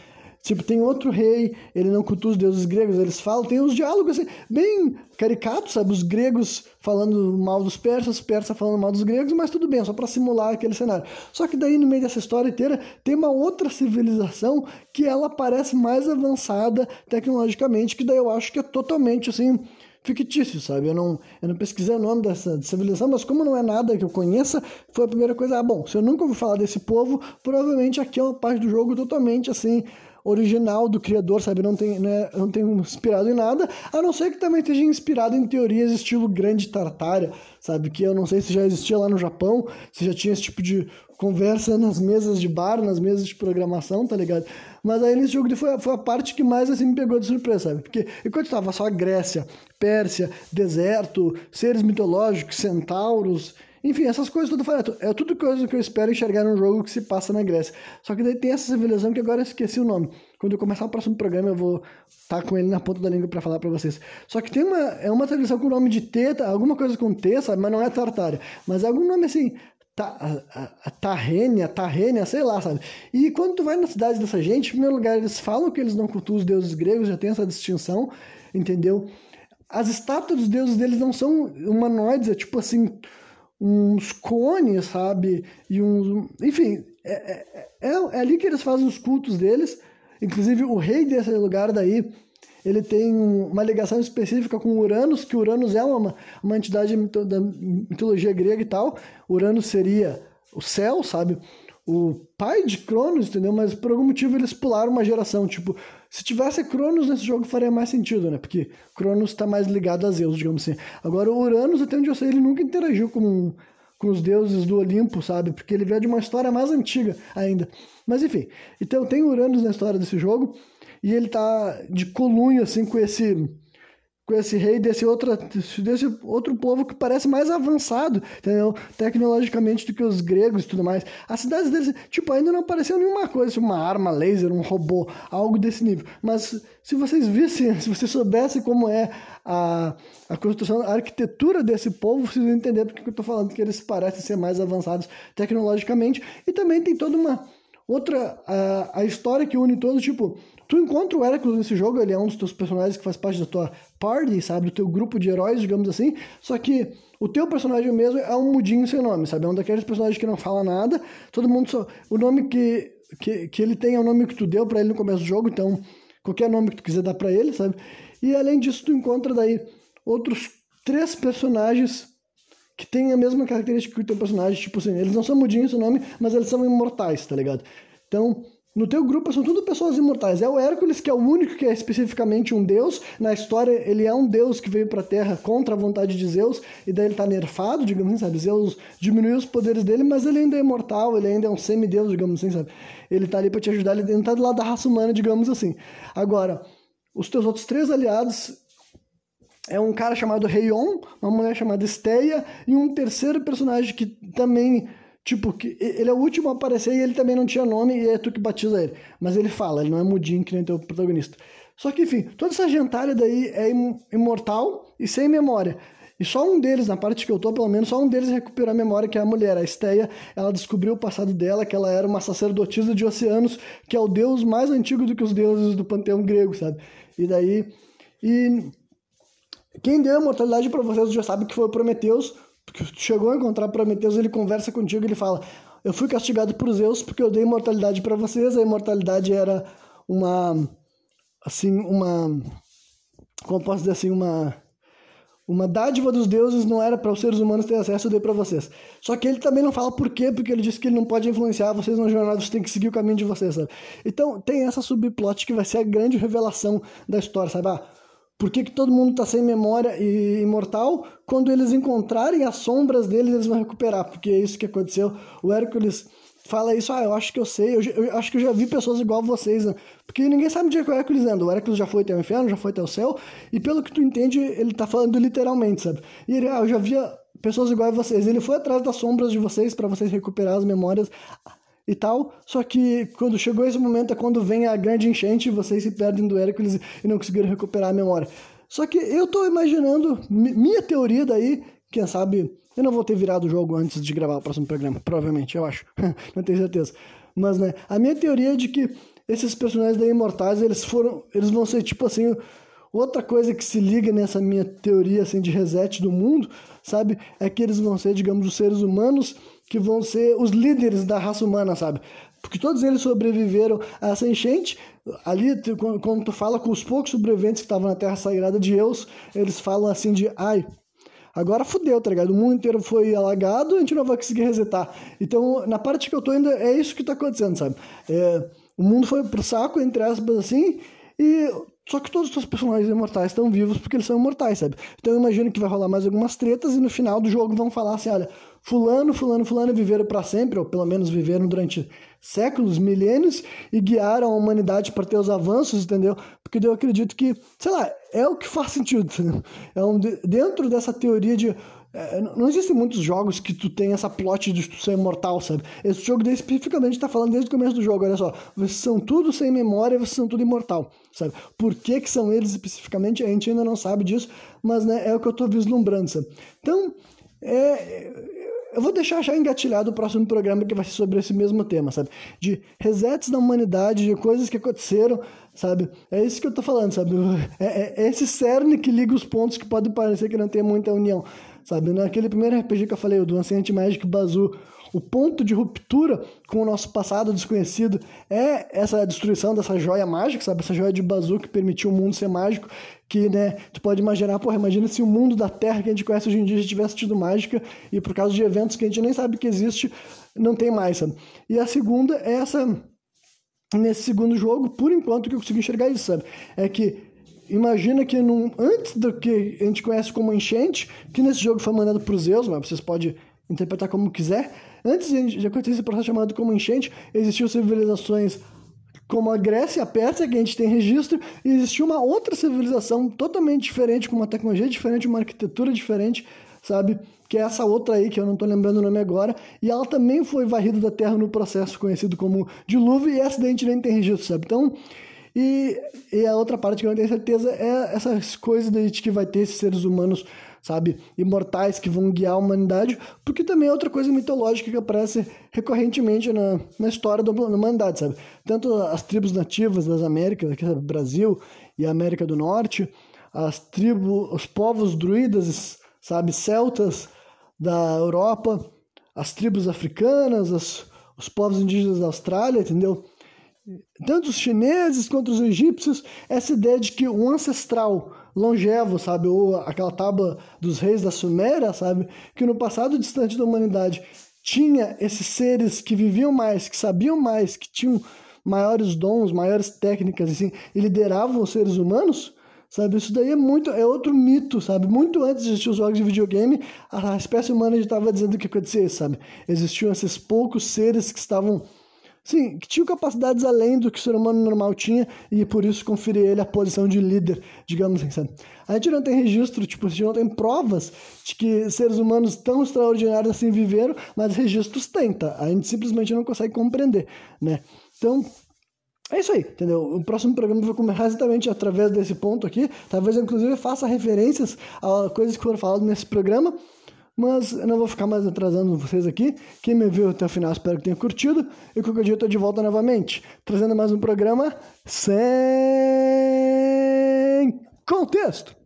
Speaker 1: Tipo, tem outro rei, ele não cultua os deuses gregos, eles falam, tem uns diálogos assim, bem caricatos, sabe? Os gregos falando mal dos persas, os persas falando mal dos gregos, mas tudo bem, só para simular aquele cenário. Só que daí, no meio dessa história inteira, tem uma outra civilização que ela parece mais avançada tecnologicamente, que daí eu acho que é totalmente assim fictício, sabe? Eu não, eu não pesquisei o nome dessa civilização, mas como não é nada que eu conheça, foi a primeira coisa. Ah, bom, se eu nunca ouvi falar desse povo, provavelmente aqui é uma parte do jogo totalmente assim original do criador, sabe? Não tem, né, não tem inspirado em nada, a não ser que também esteja inspirado em teorias estilo grande tartária, sabe? Que eu não sei se já existia lá no Japão, se já tinha esse tipo de conversa nas mesas de bar, nas mesas de programação, tá ligado? Mas aí nesse jogo foi, foi a parte que mais assim me pegou de surpresa, sabe? Porque enquanto estava só Grécia, Pérsia, deserto, seres mitológicos, centauros, enfim, essas coisas tudo falei, é tudo coisa que eu espero enxergar num jogo que se passa na Grécia. Só que daí tem essa civilização que agora eu esqueci o nome. Quando eu começar o próximo programa, eu vou estar tá com ele na ponta da língua para falar para vocês. Só que tem uma é uma civilização com o nome de Teta, alguma coisa com T, sabe? Mas não é Tartária. Mas é algum nome assim, Tarrênia, Tarrênia, sei lá, sabe? E quando tu vai na cidade dessa gente, em primeiro lugar, eles falam que eles não cultuam os deuses gregos, já tem essa distinção, entendeu? As estátuas dos deuses deles não são humanoides, é tipo assim, uns cones, sabe? E uns. Enfim, é, é, é, é, ali que eles fazem os cultos deles. Inclusive, o rei desse lugar daí, ele tem uma ligação específica com Uranus, que Uranus é uma, uma entidade da mitologia grega e tal. Uranus seria o céu, sabe? O pai de Cronos, entendeu? Mas por algum motivo eles pularam uma geração. Tipo, se tivesse Cronos nesse jogo faria mais sentido, né? Porque Cronos está mais ligado a Zeus, digamos assim. Agora, o Uranus, até onde eu sei, ele nunca interagiu com, com os deuses do Olimpo, sabe? Porque ele veio de uma história mais antiga ainda. Mas enfim, então tem Uranus na história desse jogo e ele tá de colunho assim com esse com esse rei desse outro, desse outro povo que parece mais avançado, entendeu? Tecnologicamente do que os gregos e tudo mais. As cidades deles, tipo, ainda não apareceu nenhuma coisa, tipo uma arma laser, um robô, algo desse nível. Mas se vocês vissem, *laughs* se vocês soubessem como é a, a construção, a arquitetura desse povo, vocês vão entender porque eu estou falando que eles parecem ser mais avançados tecnologicamente. E também tem toda uma outra, a, a história que une todos, tipo, Tu encontra o Hércules nesse jogo, ele é um dos teus personagens que faz parte da tua party, sabe? Do teu grupo de heróis, digamos assim. Só que o teu personagem mesmo é um mudinho sem nome, sabe? É um daqueles personagens que não fala nada. Todo mundo só. O nome que, que, que ele tem é o nome que tu deu para ele no começo do jogo, então qualquer nome que tu quiser dar para ele, sabe? E além disso, tu encontra daí outros três personagens que têm a mesma característica que o teu personagem, tipo assim, eles não são mudinhos o nome, mas eles são imortais, tá ligado? Então, no teu grupo são tudo pessoas imortais. É o Hércules que é o único que é especificamente um deus. Na história, ele é um deus que veio para a Terra contra a vontade de Zeus, e daí ele tá nerfado, digamos assim, sabe? Zeus diminuiu os poderes dele, mas ele ainda é imortal, ele ainda é um semideus, digamos assim, sabe? Ele tá ali para te ajudar, ele não tá do lado da raça humana, digamos assim. Agora, os teus outros três aliados é um cara chamado Reion, uma mulher chamada Steia e um terceiro personagem que também Tipo, ele é o último a aparecer e ele também não tinha nome e é tu que batiza ele. Mas ele fala, ele não é mudinho que nem teu protagonista. Só que, enfim, toda essa gentalha daí é imortal e sem memória. E só um deles, na parte que eu tô, pelo menos, só um deles recuperou a memória, que é a mulher. A Esteia, ela descobriu o passado dela, que ela era uma sacerdotisa de oceanos, que é o deus mais antigo do que os deuses do panteão grego, sabe? E daí... E quem deu a imortalidade para vocês já sabe que foi o Prometeus, chegou a encontrar Prometeus, ele conversa contigo, ele fala: "Eu fui castigado por Zeus porque eu dei imortalidade para vocês. A imortalidade era uma assim, uma como posso dizer assim, uma uma dádiva dos deuses não era para os seres humanos ter acesso, eu dei para vocês. Só que ele também não fala por quê, porque ele disse que ele não pode influenciar vocês na jornada, vocês têm que seguir o caminho de vocês, sabe? Então tem essa subplot que vai ser a grande revelação da história, sabe? Ah, por que, que todo mundo está sem memória e imortal? Quando eles encontrarem as sombras deles, eles vão recuperar, porque é isso que aconteceu. O Hércules fala isso, ah, eu acho que eu sei, eu, eu acho que eu já vi pessoas igual vocês, né? porque ninguém sabe onde é que o Hércules anda. O Hércules já foi até o inferno, já foi até o céu, e pelo que tu entende, ele está falando literalmente, sabe? E ele, ah, eu já via pessoas iguais a vocês. Ele foi atrás das sombras de vocês para vocês recuperar as memórias e tal. Só que quando chegou esse momento é quando vem a grande enchente vocês se perdem do Hércules e não conseguiram recuperar a memória. Só que eu tô imaginando, minha teoria daí, quem sabe, eu não vou ter virado o jogo antes de gravar o próximo programa, provavelmente, eu acho. *laughs* não tenho certeza. Mas, né, a minha teoria é de que esses personagens da Imortais, eles foram, eles vão ser tipo assim, outra coisa que se liga nessa minha teoria assim de reset do mundo, sabe? É que eles vão ser, digamos, os seres humanos que vão ser os líderes da raça humana, sabe? Porque todos eles sobreviveram a essa enchente. Ali, quando tu fala com os poucos sobreviventes que estavam na Terra Sagrada de Eus, eles falam assim de, ai, agora fudeu, tá ligado? O mundo inteiro foi alagado, a gente não vai conseguir resetar. Então, na parte que eu tô ainda, é isso que tá acontecendo, sabe? É, o mundo foi pro saco, entre aspas, assim, e só que todos os seus personagens imortais estão vivos porque eles são imortais, sabe? Então eu imagino que vai rolar mais algumas tretas e no final do jogo vão falar assim, olha, fulano, fulano, fulano viveram para sempre, ou pelo menos viveram durante séculos, milênios, e guiaram a humanidade para ter os avanços, entendeu? Porque eu acredito que, sei lá, é o que faz sentido, *laughs* entendeu? É um, dentro dessa teoria de é, não existem muitos jogos que tu tem essa plot de tu ser imortal, sabe? Esse jogo daí, especificamente está falando desde o começo do jogo, olha só. Vocês são tudo sem memória, vocês são tudo imortal, sabe? Por que que são eles especificamente, a gente ainda não sabe disso, mas né, é o que eu estou vislumbrando, sabe? Então, é, eu vou deixar já engatilhado o próximo programa que vai ser sobre esse mesmo tema, sabe? De resets da humanidade, de coisas que aconteceram, sabe? É isso que eu tô falando, sabe? *laughs* É, é, é esse cerne que liga os pontos que pode parecer que não tem muita união sabe? Naquele primeiro RPG que eu falei, o do Ancient Magic Bazoo, o ponto de ruptura com o nosso passado desconhecido é essa destruição dessa joia mágica, sabe? Essa joia de Bazoo que permitiu o mundo ser mágico, que, né, tu pode imaginar, porra, imagina se o mundo da Terra que a gente conhece hoje em dia já tivesse tido mágica e por causa de eventos que a gente nem sabe que existe, não tem mais, sabe? E a segunda é essa nesse segundo jogo, por enquanto que eu consigo enxergar isso, sabe? É que imagina que num, antes do que a gente conhece como enchente, que nesse jogo foi mandado para os Zeus, mas vocês podem interpretar como quiser, antes de acontecer esse processo chamado como enchente, existiam civilizações como a Grécia e a Pérsia, que a gente tem registro, e existiu uma outra civilização totalmente diferente, com uma tecnologia diferente, uma arquitetura diferente, sabe? Que é essa outra aí, que eu não estou lembrando o nome agora, e ela também foi varrida da Terra no processo conhecido como dilúvio, e essa daí a gente nem tem registro, sabe? Então, e, e a outra parte que eu não tenho certeza é essas coisas de que vai ter esses seres humanos sabe, imortais que vão guiar a humanidade, porque também é outra coisa mitológica que aparece recorrentemente na, na história da humanidade, sabe? Tanto as tribos nativas das Américas, aqui, sabe, Brasil e América do Norte, as tribos, os povos druidas, sabe, celtas da Europa, as tribos africanas, as, os povos indígenas da Austrália, entendeu? Tanto os chineses quanto os egípcios, essa ideia de que um ancestral longevo, sabe? Ou aquela tábua dos reis da Suméria, sabe? Que no passado distante da humanidade tinha esses seres que viviam mais, que sabiam mais, que tinham maiores dons, maiores técnicas, assim, e lideravam os seres humanos, sabe? Isso daí é muito, é outro mito, sabe? Muito antes de existir os jogos de videogame, a espécie humana já estava dizendo que acontecia sabe? Existiam esses poucos seres que estavam Sim, que tinham capacidades além do que o ser humano normal tinha e por isso conferir ele a posição de líder, digamos assim. Sabe? A gente não tem registro, tipo, a gente não tem provas de que seres humanos tão extraordinários assim viveram, mas registros tem? A gente simplesmente não consegue compreender, né? Então, é isso aí, entendeu? O próximo programa vai começar exatamente através desse ponto aqui. Talvez eu, inclusive, faça referências a coisas que foram faladas nesse programa. Mas eu não vou ficar mais atrasando vocês aqui. Quem me viu até o final, espero que tenha curtido. E qualquer dia eu estou de volta novamente, trazendo mais um programa sem contexto.